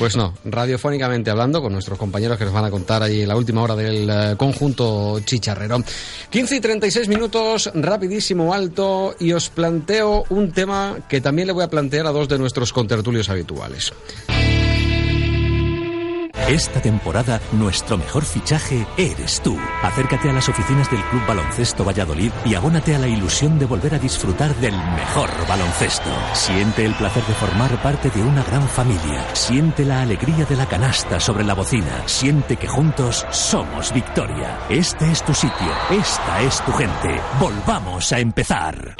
pues no, radiofónicamente hablando con nuestros compañeros que nos van a contar allí la última hora del eh, conjunto chicharrero. 15 y 36 minutos, rapidísimo, alto, y os planteo un tema que también le voy a plantear a dos de nuestros contertulios habituales. Esta temporada, nuestro mejor fichaje eres tú. Acércate a las oficinas del Club Baloncesto Valladolid y abónate a la ilusión de volver a disfrutar del mejor baloncesto. Siente el placer de formar parte de una gran familia. Siente la alegría de la canasta sobre la bocina. Siente que juntos somos victoria. Este es tu sitio. Esta es tu gente. Volvamos a empezar.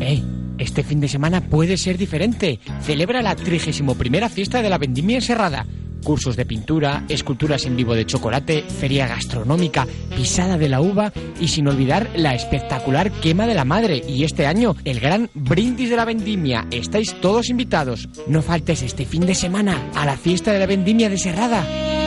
¡Ey! Este fin de semana puede ser diferente. Celebra la 31 fiesta de la Vendimia Enserrada. Cursos de pintura, esculturas en vivo de chocolate, feria gastronómica, pisada de la uva y sin olvidar la espectacular quema de la madre y este año el gran brindis de la vendimia. Estáis todos invitados. No faltes este fin de semana a la fiesta de la vendimia de Serrada.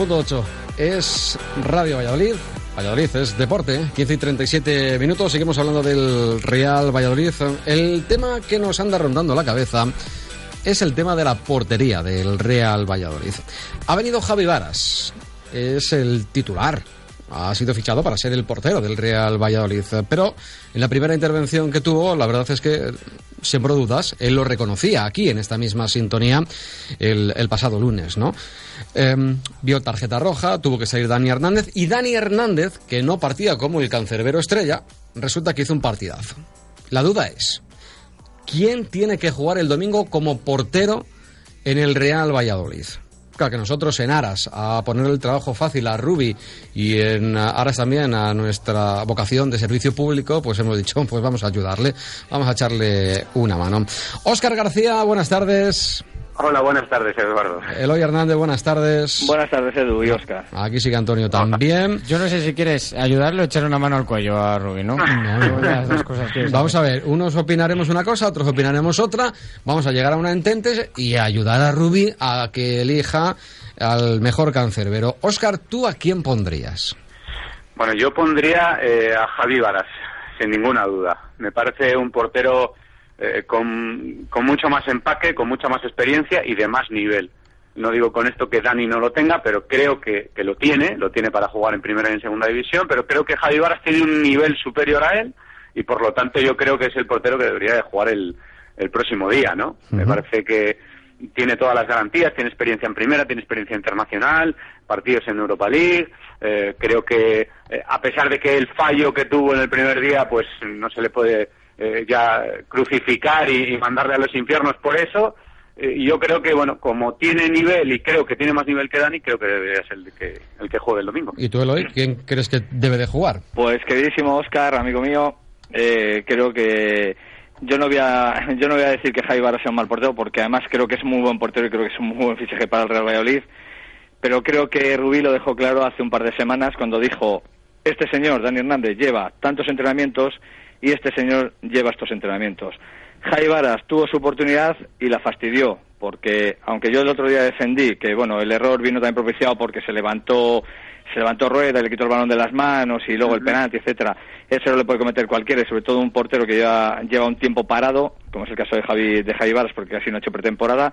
102.8 es Radio Valladolid. Valladolid es deporte, 15 y 37 minutos. Seguimos hablando del Real Valladolid. El tema que nos anda rondando la cabeza es el tema de la portería del Real Valladolid. Ha venido Javi Varas, es el titular. Ha sido fichado para ser el portero del Real Valladolid. Pero en la primera intervención que tuvo, la verdad es que sembró dudas. Él lo reconocía aquí en esta misma sintonía el, pasado lunes, ¿no? Em, vio tarjeta roja, tuvo que salir Dani Hernández y Dani Hernández, que no partía como el cancerbero estrella, resulta que hizo un partidazo. La duda es, ¿quién tiene que jugar el domingo como portero en el Real Valladolid? Que nosotros en aras a poner el trabajo fácil a Rubi y en aras también a nuestra vocación de servicio público, pues hemos dicho, pues vamos a ayudarle, vamos a echarle una mano. Óscar García, buenas tardes. Hola, buenas tardes, Eduardo. Eloy Hernández, buenas tardes. Buenas tardes, Edu y Oscar. Aquí sigue Antonio también. Yo no sé si quieres ayudarle o echarle una mano al cuello a Rubí, ¿no? Vamos a ver, unos opinaremos una cosa, otros opinaremos otra. Vamos a llegar a una entente y ayudar a Rubí a que elija al mejor cancerbero. Oscar, ¿tú a quién pondrías? Bueno, yo pondría eh, a Javi Varas, sin ninguna duda. Me parece un portero eh, con, mucho más empaque, con mucha más experiencia y de más nivel. No digo con esto que Dani no lo tenga, pero creo que, lo tiene, lo tiene para jugar en primera y en segunda división, pero creo que Javi Varas tiene un nivel superior a él y por lo tanto yo creo que es el portero que debería de jugar el, el próximo día, ¿no? Me parece que tiene todas las garantías, tiene experiencia en primera, tiene experiencia internacional, partidos en Europa League, eh, creo que eh, a pesar de que el fallo que tuvo en el primer día, pues no se le puede eh, ya crucificar y, mandarle a los infiernos por eso. Eh, y yo creo que, bueno, como tiene nivel y creo que tiene más nivel que Dani, creo que debería ser el que, el que juegue el domingo. ¿Y tú, Eloy, quién crees que debe de jugar? Pues, queridísimo Oscar, amigo mío, eh, creo que yo no voy a yo no voy a decir que Javi Vara sea un mal portero porque además creo que es muy buen portero y creo que es un muy buen fichaje para el Real Valladolid pero creo que Rubí lo dejó claro hace un par de semanas cuando dijo este señor Dani Hernández lleva tantos entrenamientos y este señor lleva estos entrenamientos Javi Varas tuvo su oportunidad y la fastidió porque aunque yo el otro día defendí que bueno el error vino también propiciado porque se levantó se levantó rueda, le quitó el balón de las manos y luego el penalti, etcétera. Eso no le puede cometer cualquiera, y sobre todo un portero que lleva, lleva un tiempo parado, como es el caso de Javi, de Javi Varas, porque casi no ha hecho pretemporada.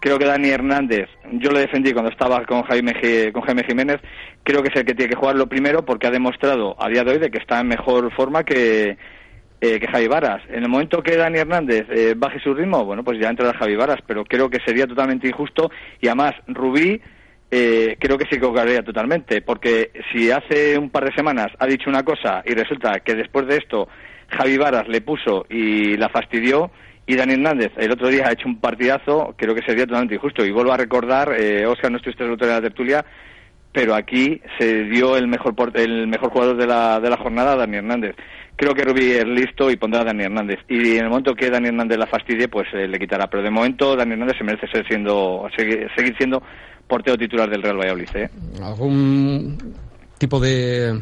Creo que Dani Hernández, yo lo defendí cuando estaba con Jaime, con Jaime Jiménez, creo que es el que tiene que jugar lo primero porque ha demostrado a día de hoy de que está en mejor forma que, eh, que Javi Varas. En el momento que Dani Hernández eh, baje su ritmo, bueno, pues ya entrará Javi Varas, pero creo que sería totalmente injusto y además Rubí eh, creo que se equivocaría totalmente, porque si hace un par de semanas ha dicho una cosa y resulta que después de esto Javi Varas le puso y la fastidió, y Dani Hernández el otro día ha hecho un partidazo, creo que sería totalmente injusto. Y vuelvo a recordar, eh, Oscar, no estuviste en la tertulia, pero aquí se dio el mejor el mejor jugador de la, de la jornada, Dani Hernández. Creo que Rubí es listo y pondrá a Dani Hernández. Y en el momento que Dani Hernández la fastidie, pues eh, le quitará. Pero de momento Dani Hernández se merece ser siendo, seguir, siendo portero titular del Real Valladolid. ¿eh? ¿Algún tipo de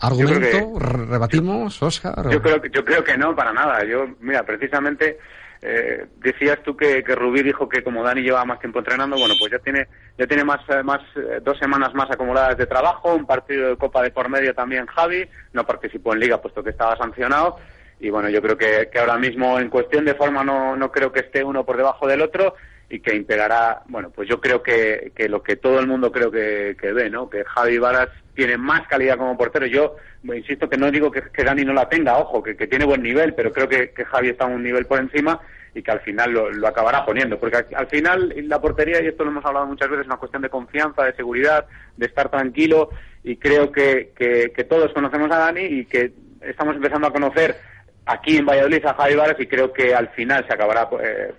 argumento? ¿Rebatimos, Oscar? Yo creo, que, yo creo que no, para nada. Yo, mira, precisamente eh, decías tú que, que, Rubí dijo que como Dani lleva más tiempo entrenando, bueno, pues ya tiene ya tiene más, eh, más eh, dos semanas más acumuladas de trabajo, un partido de Copa de por medio también Javi, no participó en Liga puesto que estaba sancionado y bueno, yo creo que, que ahora mismo en cuestión de forma no, no creo que esté uno por debajo del otro y que imperará, bueno, pues yo creo que, que lo que todo el mundo creo que, que ve, ¿no? Que Javi Varas tiene más calidad como portero. Yo insisto que no digo que, Dani no la tenga, ojo, que, tiene buen nivel, pero creo que, que Javi está un nivel por encima y que al final lo, lo, acabará poniendo. Porque al final la portería, y esto lo hemos hablado muchas veces, es una cuestión de confianza, de seguridad, de estar tranquilo y creo que, que, que todos conocemos a Dani y que estamos empezando a conocer aquí en Valladolid a Javi Varas y creo que al final se acabará eh,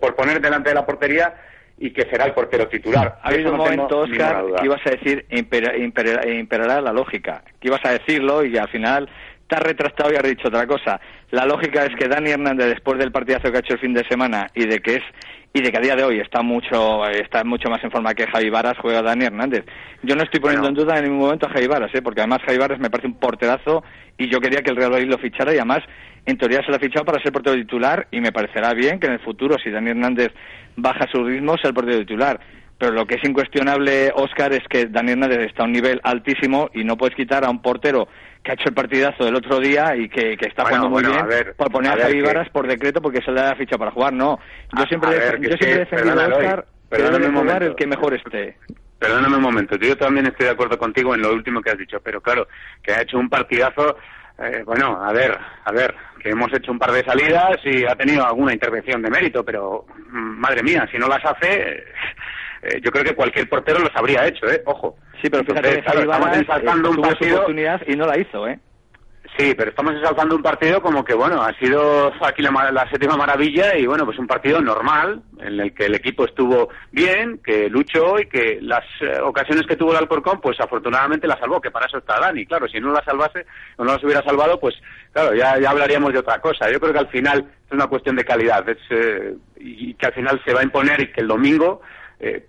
por poner delante de la portería y que será el portero titular. Ha habido un momento, Oscar, que ibas a decir imperará la lógica, que ibas a decirlo y al final te has retractado y has dicho otra cosa. La lógica es que Dani Hernández, después del partidazo que ha hecho el fin de semana y de que es y de que a día de hoy está mucho está mucho más en forma que Javi Varas, juega Dani Hernández. Yo no estoy poniendo en duda en ningún momento a Javi Varas, ¿eh? porque además Javi Varas me parece un porterazo y yo quería que el Real Madrid lo fichara y además en teoría se lo ha fichado para ser portero titular y me parecerá bien que en el futuro, si Dani Hernández baja su ritmo, sea el portero titular. Pero lo que es incuestionable, Oscar, es que Dani Hernández está a un nivel altísimo y no puedes quitar a un portero que ha hecho el partidazo del otro día y que, que está jugando muy bien por poner a, Javi Varas por decreto porque se le da ficha para jugar. No, yo siempre, yo siempre he defendido a Oscar que debe jugar el que mejor esté. Perdóname un momento, yo también estoy de acuerdo contigo en lo último que has dicho, pero claro, que ha hecho un partidazo, eh, bueno, a ver, a ver, que hemos hecho un par de salidas y ha tenido alguna intervención de mérito, pero mm, madre mía, si no las hace, eh, yo creo que cualquier portero los habría hecho, ¿eh? Ojo. Sí, pero fíjate, claro, estamos ensalzando un partido... oportunidad y no la hizo, ¿eh? Sí, pero estamos exaltando un partido como que, bueno, ha sido aquí la, la, séptima maravilla y, bueno, pues un partido normal en el que el equipo estuvo bien, que luchó y que las eh, ocasiones que tuvo el Alcorcón, pues afortunadamente la salvó, que para eso está Dani. Claro, si no la salvase o no las hubiera salvado, pues, claro, ya, ya hablaríamos de otra cosa. Yo creo que al final es una cuestión de calidad es, eh, y que al final se va a imponer y que el domingo eh,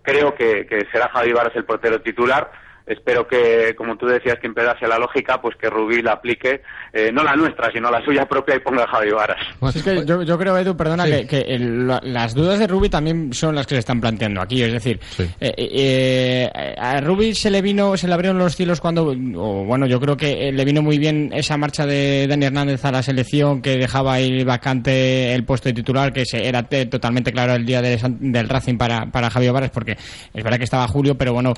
creo que, que será Javi Varas el portero titular espero que, como tú decías, que empezase la lógica, pues que Rubí la aplique, eh, no la nuestra, sino la suya propia y ponga a Javi Varas. Pues es que yo, creo, Edu, perdona, que, las dudas de Rubí también son las que se están planteando aquí. Es decir, eh, eh, a Rubí se le vino, se le abrieron los cielos cuando, bueno, yo creo que le vino muy bien esa marcha de Dani Hernández a la selección que dejaba ahí vacante el puesto de titular, que se, era totalmente claro el día del Racing para, para Javi Varas, porque es verdad que estaba Julio, pero bueno,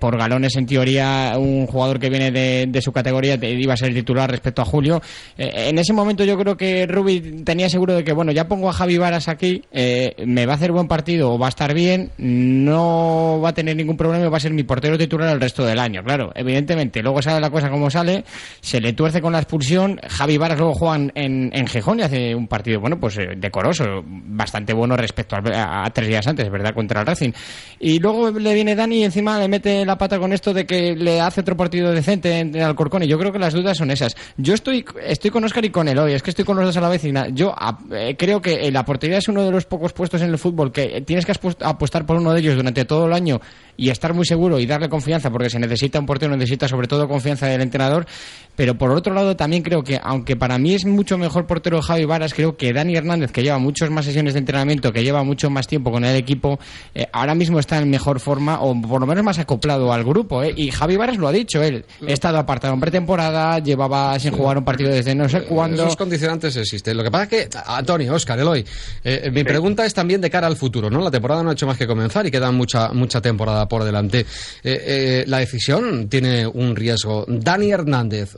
por galones en teoría un jugador que viene de, su categoría iba a ser titular respecto a Julio. Eh, en ese momento yo creo que Rubi tenía seguro de que, bueno, ya pongo a Javi Varas aquí, eh, me va a hacer buen partido o va a estar bien, no va a tener ningún problema, va a ser mi portero titular el resto del año. Claro, evidentemente, luego sale la cosa como sale, se le tuerce con la expulsión, Javi Varas luego juega en, en Gijón y hace un partido, bueno, pues eh, decoroso, bastante bueno respecto a, tres días antes, ¿verdad?, contra el Racing. Y luego le viene Dani y encima le mete la pata con esto de que le hace otro partido decente en, en y yo creo que las dudas son esas. Yo estoy, estoy con Oscar y con Eloy, es que estoy con los dos a la vez y na- yo eh, creo que la portería es uno de los pocos puestos en el fútbol que eh, tienes que apostar por uno de ellos durante todo el año y estar muy seguro y darle confianza porque se necesita un portero, necesita sobre todo confianza del entrenador, pero por otro lado también creo que aunque para mí es mucho mejor portero Javi Varas, creo que Dani Hernández que lleva muchas más sesiones de entrenamiento, que lleva mucho más tiempo con el equipo, eh, ahora mismo está en mejor forma o por lo menos más acoplado al grupo, ¿eh? y Javi Varas lo ha dicho él, he estado apartado en pretemporada, llevaba sin jugar un partido desde no sé cuándo. Esos condicionantes existen. Lo que pasa es que, Antonio, Oscar, Eloy, eh, mi pregunta es también de cara al futuro, ¿no? La temporada no ha hecho más que comenzar y queda mucha, mucha temporada por delante. Eh, eh, la decisión tiene un riesgo. Dani Hernández,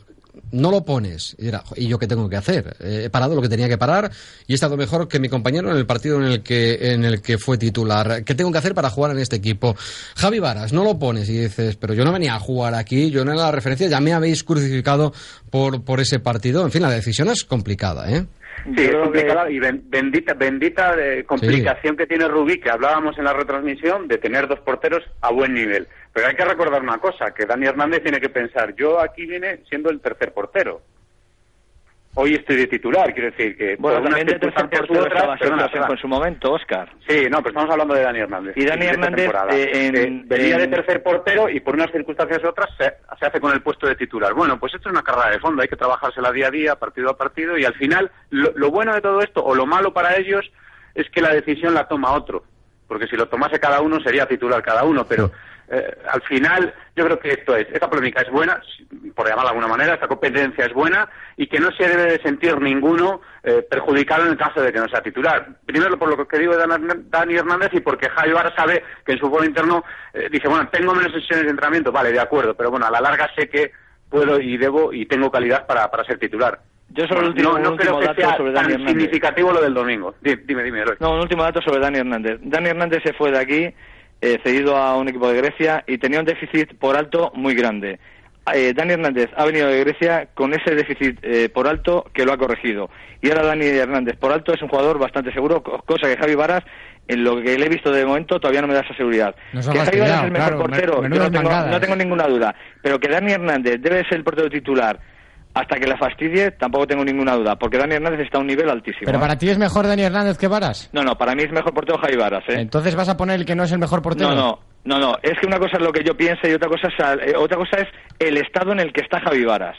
no lo pones. Y, dirá, "Jo, ¿y yo qué tengo que hacer? Eh, he parado lo que tenía que parar y he estado mejor que mi compañero en el partido en el que, en el que fue titular. ¿Qué tengo que hacer para jugar en este equipo? Javi Varas, no lo pones y dices, pero yo no venía a jugar aquí, yo no era la referencia, ya me habéis crucificado por, por ese partido. En fin, la decisión es complicada, ¿eh? Sí, es complicada y ben- bendita, bendita de complicación que tiene Rubí, que hablábamos en la retransmisión, de tener dos porteros a buen nivel. Pero hay que recordar una cosa, que Dani Hernández tiene que pensar, yo aquí vine siendo el tercer portero. Hoy estoy de titular, quiero decir que... Bueno, también de tercer portero estaba en su momento, Oscar. Sí, no, pero estamos hablando de Dani Hernández. Y Dani Hernández, eh, en- Eh, venía en- de tercer portero y por unas circunstancias u otras se, se hace con el puesto de titular. Bueno, pues esto es una carrera de fondo, hay que trabajársela día a día, partido a partido, y al final lo, lo bueno de todo esto, o lo malo para ellos, es que la decisión la toma otro. Porque si lo tomase cada uno sería titular cada uno, pero eh, al final yo creo que esto es, esta polémica es buena, por llamarla de alguna manera, esta competencia es buena y que no se debe de sentir ninguno eh, perjudicado en el caso de que no sea titular. Primero por lo que digo de Dan- Dani Hernández y porque Javi Vara sabe que en su foro interno eh, dice, bueno, tengo menos sesiones de entrenamiento, vale, de acuerdo, pero bueno, a la larga sé que puedo y debo y tengo calidad para, para ser titular. Yo el último- no, no un último que dato sea sobre tan Dani Hernández. significativo lo del domingo. Di- Dime, dime, Eloy. No, un último dato sobre Dani Hernández. Dani Hernández se fue de aquí, eh, cedido a un equipo de Grecia, y tenía un déficit por alto muy grande. Eh, Dani Hernández ha venido de Grecia con ese déficit eh, por alto que lo ha corregido. Y ahora Dani Hernández por alto es un jugador bastante seguro, co- cosa que Javi Varas, en lo que le he visto de momento, todavía no me da esa seguridad. Nos que Javi Varas es el mejor claro, portero, yo no tengo, no tengo ninguna duda. Pero que Dani Hernández debe ser el portero titular hasta que la fastidie, tampoco tengo ninguna duda, porque Dani Hernández está a un nivel altísimo. Pero ¿eh? para ti es mejor Dani Hernández que Varas. No, no, para mí es mejor portero Javi Varas, ¿eh? Entonces vas a poner el que no es el mejor portero. No, no, no, no. Es que una cosa es lo que yo pienso y otra cosa es, eh, otra cosa es el estado en el que está Javi Varas.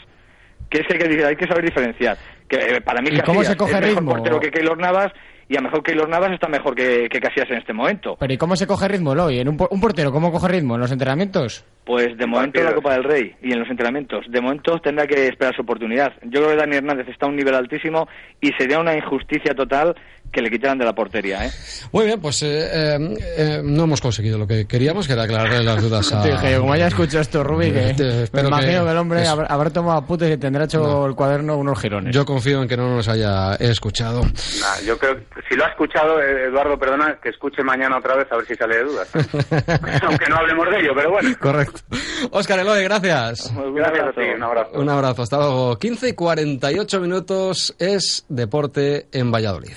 Que es que hay que, hay que saber diferenciar. Que eh, para mí ¿Y cómo se coge es mejor ritmo? portero que Keylor Navas y a lo mejor Keylor Navas está mejor que, que Casillas en este momento. Pero ¿y cómo se coge ritmo, Eloy? ¿En un, un portero cómo coge ritmo? ¿En los entrenamientos? Pues de momento en la Copa del Rey y en los entrenamientos. De momento tendrá que esperar su oportunidad. Yo creo que Dani Hernández está a un nivel altísimo y sería una injusticia total que le quitaran de la portería, ¿eh? Muy bien, pues eh, eh, eh, no hemos conseguido lo que queríamos, que era aclararle las dudas a... Dije como haya escuchado esto, Rubí, que Te- me imagino que, el hombre eso. habrá, habrá tomado apuntes y tendrá hecho el cuaderno unos girones. Yo confío en que no nos haya escuchado. Nah, yo creo que si lo ha escuchado, eh, Eduardo, perdona, que escuche mañana otra vez a ver si sale de dudas. Aunque no hablemos de ello, pero bueno. Correcto. Óscar Eloy, gracias. Gracias a ti, un abrazo. Un abrazo, hasta luego. 15 y 48 minutos es deporte en Valladolid.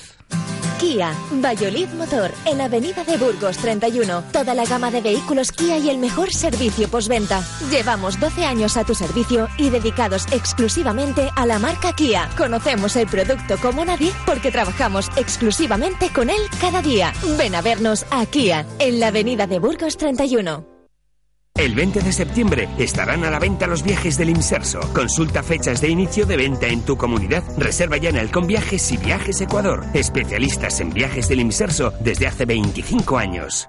Kia, Valladolid Motor, en Avenida de Burgos 31. Toda la gama de vehículos Kia y el mejor servicio postventa. Llevamos 12 años a tu servicio y dedicados exclusivamente a la marca Kia. Conocemos el producto como nadie porque trabajamos exclusivamente con él cada día. Ven a vernos a Kia, en la Avenida de Burgos 31. El 20 de septiembre estarán a la venta los viajes del Inserso. Consulta fechas de inicio de venta en tu comunidad. Reserva ya en el Con Viajes y Viajes Ecuador. Especialistas en viajes del Inserso desde hace 25 años.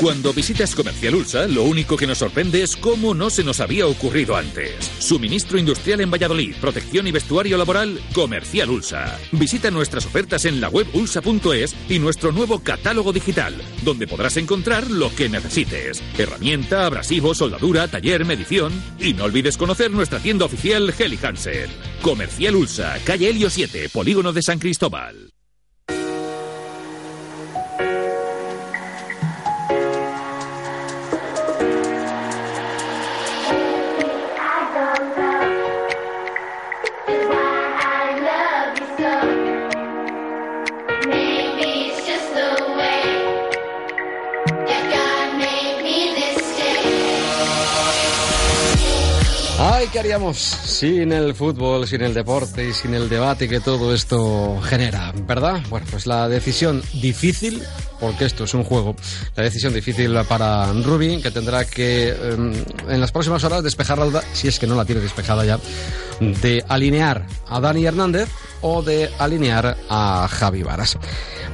Cuando visitas Comercial Ulsa, lo único que nos sorprende es cómo no se nos había ocurrido antes. Suministro industrial en Valladolid, protección y vestuario laboral, Comercial Ulsa. Visita nuestras ofertas en la web ulsa.es y nuestro nuevo catálogo digital, donde podrás encontrar lo que necesites. Herramienta, abrasivo, soldadura, taller, medición. Y no olvides conocer nuestra tienda oficial Heli Hansen. Comercial Ulsa, calle Helio 7, Polígono de San Cristóbal. ¿Qué haríamos sin el fútbol, sin el deporte y sin el debate que todo esto genera, verdad? Bueno, pues la decisión difícil, porque esto es un juego, la decisión difícil para Rubin, que tendrá que em, en las próximas horas despejar la duda, si es que no la tiene despejada ya, de alinear a Dani Hernández o de alinear a Javi Varas.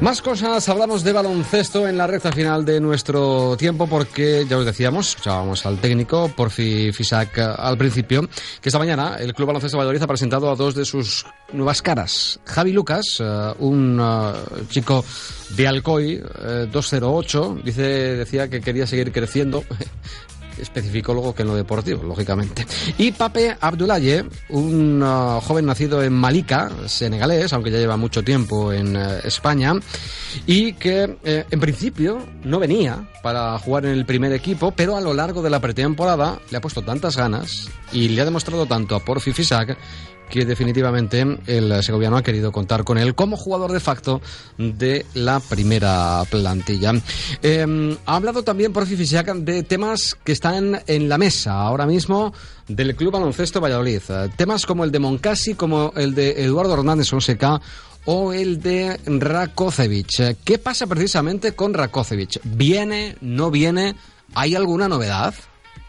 Más cosas, hablamos de baloncesto en la recta final de nuestro tiempo porque ya os decíamos, escuchábamos al técnico Porfi Fisac eh, al principio, que esta mañana el Club Baloncesto Valladolid ha presentado a dos de sus nuevas caras. Javi Lucas, eh, un eh, chico de Alcoy, 208, dice, decía que quería seguir creciendo especificó luego que en lo deportivo, lógicamente. Y Pape Abdoulaye, un uh, joven nacido en Malika, senegalés, aunque ya lleva mucho tiempo en uh, España, y que eh, en principio no venía para jugar en el primer equipo, pero a lo largo de la pretemporada le ha puesto tantas ganas y le ha demostrado tanto a Porfi Fisac que definitivamente el segoviano ha querido contar con él como jugador de facto de la primera plantilla. Em, ha hablado también por Fisiac de temas que están en la mesa ahora mismo del Club Baloncesto Valladolid. Temas como el de Moncasi, como el de Eduardo Hernández Onseca o el de Rakocevic. ¿Qué pasa precisamente con Rakocevic? ¿Viene? ¿No viene? ¿Hay alguna novedad?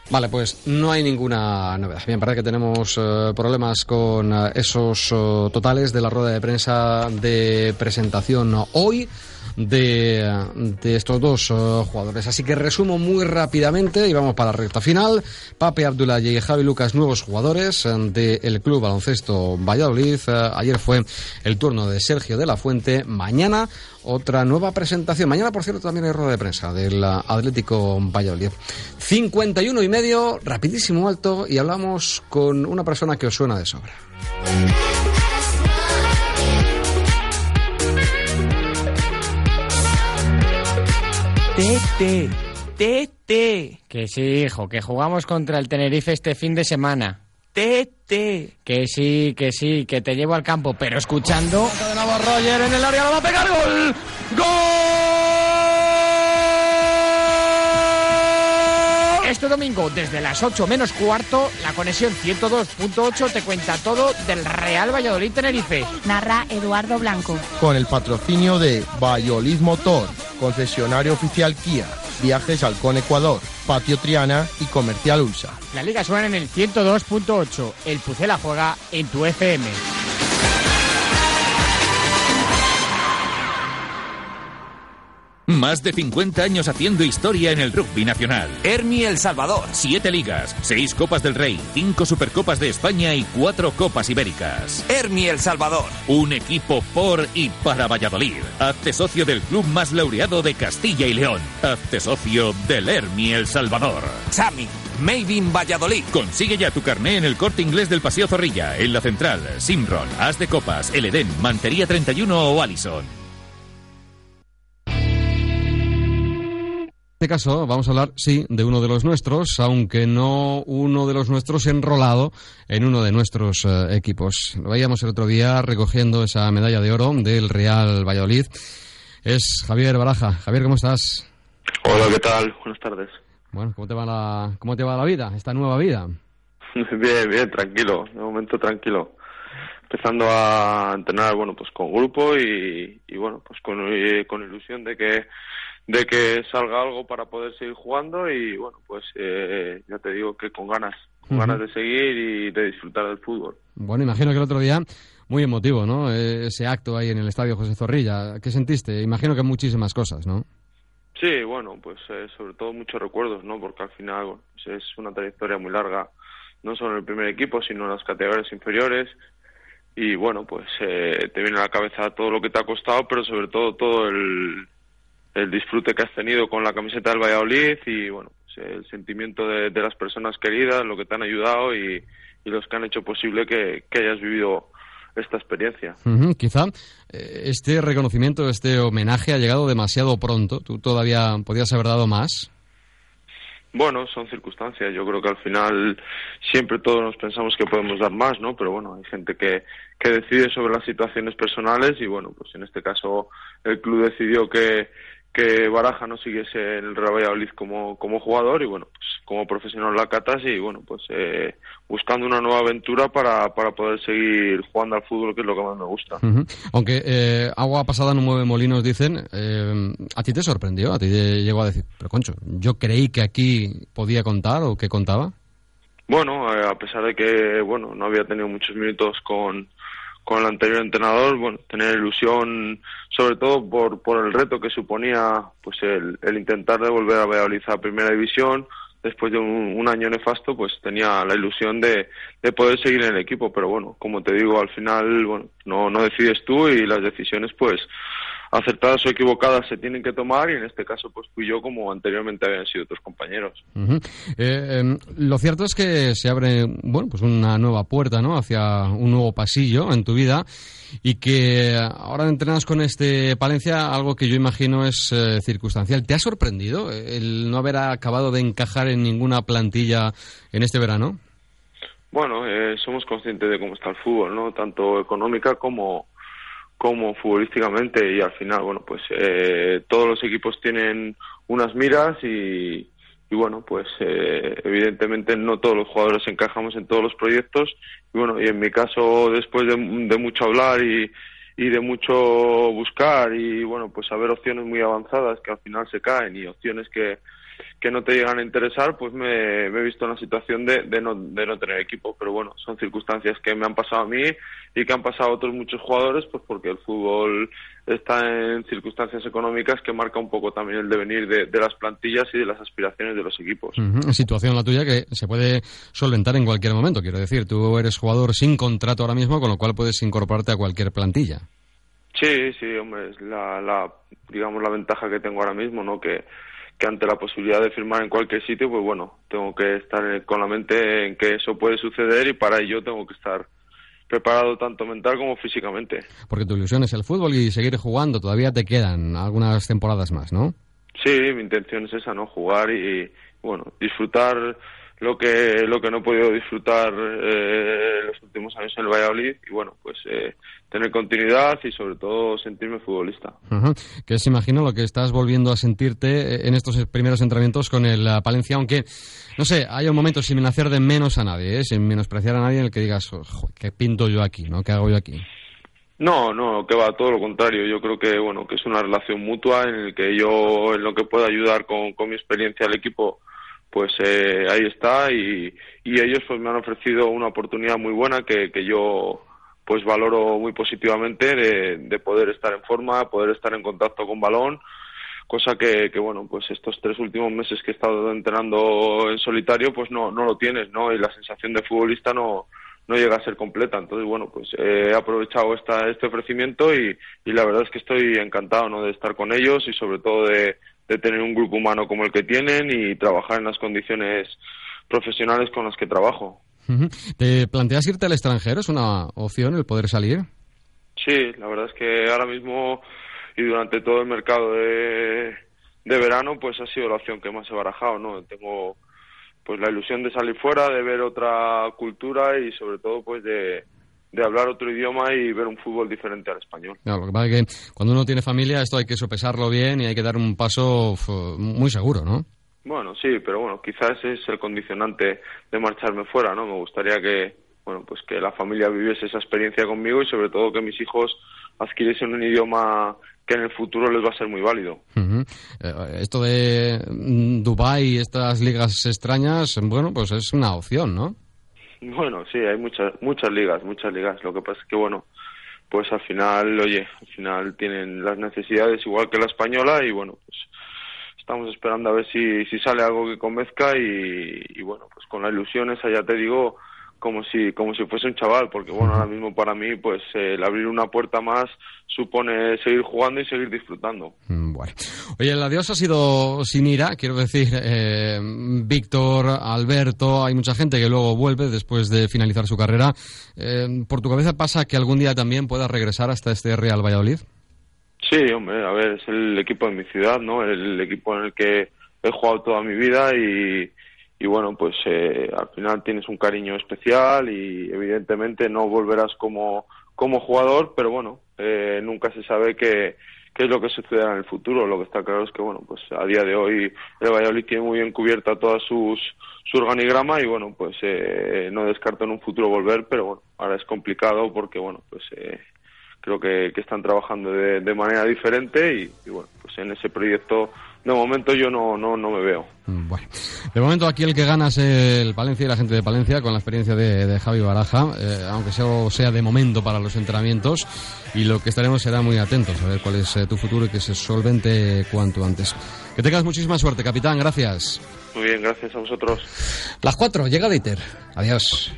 Vale, pues no hay ninguna novedad. Bien, parece que tenemos eh, problemas con eh, esos eh, totales de la rueda de prensa de presentación hoy de, de estos dos jugadores. Así que resumo muy rápidamente y vamos para la recta final. Pape Abdullah y Javi Lucas, nuevos jugadores del Club Baloncesto Valladolid. ayer fue el turno de Sergio de la Fuente. Mañana otra nueva presentación. Mañana, por cierto, también hay rueda de prensa del Atlético Valladolid. 51 y medio, rapidísimo alto, y hablamos con una persona que os suena de sobra. Tete, tete. Que sí, hijo, que jugamos contra el Tenerife este fin de semana. Tete. Que sí, que sí, que te llevo al campo, pero escuchando. De nuevo Roger en el área, lo va a pegar gol. ¡Gol! Este domingo, desde las 8 menos cuarto, la conexión 102.8 te cuenta todo del Real Valladolid Tenerife. Narra Eduardo Blanco. Con el patrocinio de Valladolid Motor, concesionario oficial Kia, Viajes Halcón Ecuador, Patio Triana y Comercial Ulsa. La liga suena en el 102.8. El Pucela juega en tu FM. Más de 50 años haciendo historia en el rugby nacional. Hermi El Salvador. Siete ligas, seis Copas del Rey, cinco Supercopas de España y cuatro Copas Ibéricas. Hermi El Salvador. Un equipo por y para Valladolid. Hazte socio del club más laureado de Castilla y León. Hazte socio del Hermi El Salvador. Chami. Made in Valladolid. Consigue ya tu carné en el corte inglés del Paseo Zorrilla, en la Central, Simron, As de Copas, El Edén, Mantería 31 o Allison. Este caso vamos a hablar, sí, de uno de los nuestros, aunque no uno de los nuestros enrolado en uno de nuestros eh, equipos. Lo veíamos el otro día recogiendo esa medalla de oro del Real Valladolid. Es Javier Baraja. Javier, ¿cómo estás? Hola, ¿qué tal? Buenas tardes. Bueno, ¿cómo te va la, cómo te va la vida, esta nueva vida? bien, bien, tranquilo, de momento tranquilo. Empezando a entrenar, bueno, pues con grupo y, y bueno, pues con, eh, con ilusión de que de que salga algo para poder seguir jugando y bueno, pues eh, ya te digo que con ganas, con ganas de seguir y de disfrutar del fútbol. Bueno, imagino que el otro día muy emotivo, ¿no? Eh, ese acto ahí en el estadio José Zorrilla. ¿Qué sentiste? Imagino que muchísimas cosas, ¿no? Sí, bueno, pues eh, sobre todo muchos recuerdos, ¿no? Porque al final bueno, pues es una trayectoria muy larga, no solo en el primer equipo, sino en las categorías inferiores. Y bueno, pues te viene a la cabeza todo lo que te ha costado, pero sobre todo todo el, el disfrute que has tenido con la camiseta del Valladolid y bueno pues, el sentimiento de, las personas queridas, lo que te han ayudado y, los que han hecho posible que, hayas vivido esta experiencia. Quizá eh, este reconocimiento, este homenaje ha llegado demasiado pronto. ¿Tú todavía podrías haber dado más? Bueno, son circunstancias. Yo creo que al final siempre todos nos pensamos que podemos dar más, ¿no? Pero bueno, hay gente que, que decide sobre las situaciones personales y bueno, pues en este caso el club decidió que, que Baraja no siguiese en el Real Valladolid como, como jugador y bueno, pues como profesional la catas y bueno, pues eh, buscando una nueva aventura para, para poder seguir jugando al fútbol, que es lo que más me gusta. Aunque eh, agua pasada no mueve molinos, dicen, eh, ¿a ti te sorprendió? ¿A ti te llegó a decir, pero concho, yo creí que aquí podía contar o que contaba? Bueno, eh, a pesar de que bueno no había tenido muchos minutos con, con el anterior entrenador, bueno, tener ilusión, sobre todo por, por el reto que suponía pues el, el intentar devolver a Valladolid a Primera División, después de un, un año nefasto, pues tenía la ilusión de, de poder seguir en el equipo, pero bueno, como te digo, al final, bueno, no, no decides tú y las decisiones, pues, acertadas o equivocadas se tienen que tomar y en este caso, pues fui yo como anteriormente habían sido otros compañeros. Eh, em, lo cierto es que se abre, bueno, pues una nueva puerta, ¿no? Hacia un nuevo pasillo en tu vida y que ahora entrenas con este Palencia, algo que yo imagino es eh, circunstancial. ¿Te ha sorprendido el no haber acabado de encajar en ninguna plantilla en este verano? Bueno, eh, somos conscientes de cómo está el fútbol, ¿no? Tanto económica como como futbolísticamente y al final, bueno, pues eh, todos los equipos tienen unas miras y, y bueno, pues eh, evidentemente no todos los jugadores encajamos en todos los proyectos y bueno, y en mi caso después de, mucho hablar y de mucho buscar y bueno, pues haber opciones muy avanzadas que al final se caen y opciones que que no te llegan a interesar, pues me, me he visto en la situación de, de, no, de no tener equipo. Pero bueno, son circunstancias que me han pasado a mí y que han pasado a otros muchos jugadores, pues porque el fútbol está en circunstancias económicas que marca un poco también el devenir de, de las plantillas y de las aspiraciones de los equipos. Situación la tuya que se puede solventar en cualquier momento. Quiero decir, tú eres jugador sin contrato ahora mismo, con lo cual puedes incorporarte a cualquier plantilla. Sí, sí, hombre, es la, la, digamos, la ventaja que tengo ahora mismo, ¿no? Que, que ante la posibilidad de firmar en cualquier sitio, pues bueno, tengo que estar con la mente en que eso puede suceder y para ello tengo que estar preparado tanto mental como físicamente. Porque tu ilusión es el fútbol y seguir jugando. Todavía te quedan algunas temporadas más, ¿no? Sí, mi intención es esa, ¿no? Jugar y, bueno, disfrutar lo que lo que no he podido disfrutar eh, los últimos años en el Valladolid y bueno, pues eh, tener continuidad y sobre todo sentirme futbolista. Ujú. Que es, imagino, lo que estás volviendo a sentirte eh, en estos primeros entrenamientos con el eh, Palencia, aunque, no sé, hay un momento sin hacer de menos a nadie, ¿eh? sin menospreciar a nadie en el que digas, "Oh, "Joder, ¿qué pinto yo aquí? ¿no? ¿Qué hago yo aquí? No, no, que va todo lo contrario. Yo creo que bueno, que es una relación mutua en el que yo en lo que puedo ayudar con, con mi experiencia al equipo, pues eh, ahí está y, y ellos pues me han ofrecido una oportunidad muy buena que, que yo pues valoro muy positivamente de, de poder estar en forma, poder estar en contacto con balón, cosa que, que bueno, pues estos tres últimos meses que he estado entrenando en solitario, pues no, no lo tienes, ¿no? Y la sensación de futbolista no, no llega a ser completa. Entonces, bueno, pues eh, he aprovechado esta, este ofrecimiento y, y la verdad es que estoy encantado, ¿no? De estar con ellos y sobre todo de, de tener un grupo humano como el que tienen y trabajar en las condiciones profesionales con las que trabajo. ¿Te planteas irte al extranjero? ¿Es una opción el poder salir? Sí, la verdad es que ahora mismo y durante todo el mercado de, de verano, pues ha sido la opción que más he barajado, ¿no? Tengo pues la ilusión de salir fuera, de ver otra cultura y sobre todo pues de, de hablar otro idioma y ver un fútbol diferente al español. Claro, lo que pasa es que cuando uno tiene familia esto hay que sopesarlo bien y hay que dar un paso muy seguro, ¿no? Bueno, sí, pero bueno, quizás es el condicionante de marcharme fuera, ¿no? Me gustaría que, bueno, pues que la familia viviese esa experiencia conmigo y sobre todo que mis hijos adquiriesen un idioma que en el futuro les va a ser muy válido. Eh, esto de mm, Dubái y estas ligas extrañas, bueno, pues es una opción, ¿no? Bueno, sí, hay muchas muchas ligas, muchas ligas. Lo que pasa es que, bueno, pues al final, oye, al final tienen las necesidades igual que la española y, bueno, pues estamos esperando a ver si, si sale algo que convenzca y, y, bueno, pues con la ilusión esa ya te digo como si como si fuese un chaval porque bueno ahora mismo para mí pues el abrir una puerta más supone seguir jugando y seguir disfrutando Mm, Bueno. Oye, el adiós ha sido sin ira, quiero decir, eh, Víctor, Alberto, hay mucha gente que luego vuelve después de finalizar su carrera. Eh, ¿Por tu cabeza pasa que algún día también pueda regresar hasta este Real Valladolid? Sí, hombre, a ver, es el equipo de mi ciudad, ¿no? El equipo en el que he jugado toda mi vida y, y bueno, pues eh, al final tienes un cariño especial y evidentemente no volverás como, como jugador, pero bueno, eh, nunca se sabe que, qué es lo que sucederá en el futuro. Lo que está claro es que, bueno, pues a día de hoy el Valladolid tiene muy bien cubierta toda sus, su organigrama y, bueno, pues eh, no descarto en un futuro volver, pero bueno, ahora es complicado porque, bueno, pues eh, creo que, que están trabajando de, manera diferente y, bueno, pues en ese proyecto de momento yo no, no, no me veo. Mm, Bueno, de momento aquí el que gana es el Palencia y la gente de Palencia con la experiencia de, de Javi Baraja, eh, aunque solo sea de momento para los entrenamientos y lo que estaremos será muy atentos a ver cuál es eh, tu futuro y que se solvente cuanto antes. Que tengas muchísima suerte, capitán, gracias. Muy bien, gracias a vosotros. Las cuatro, llega Dieter. Adiós.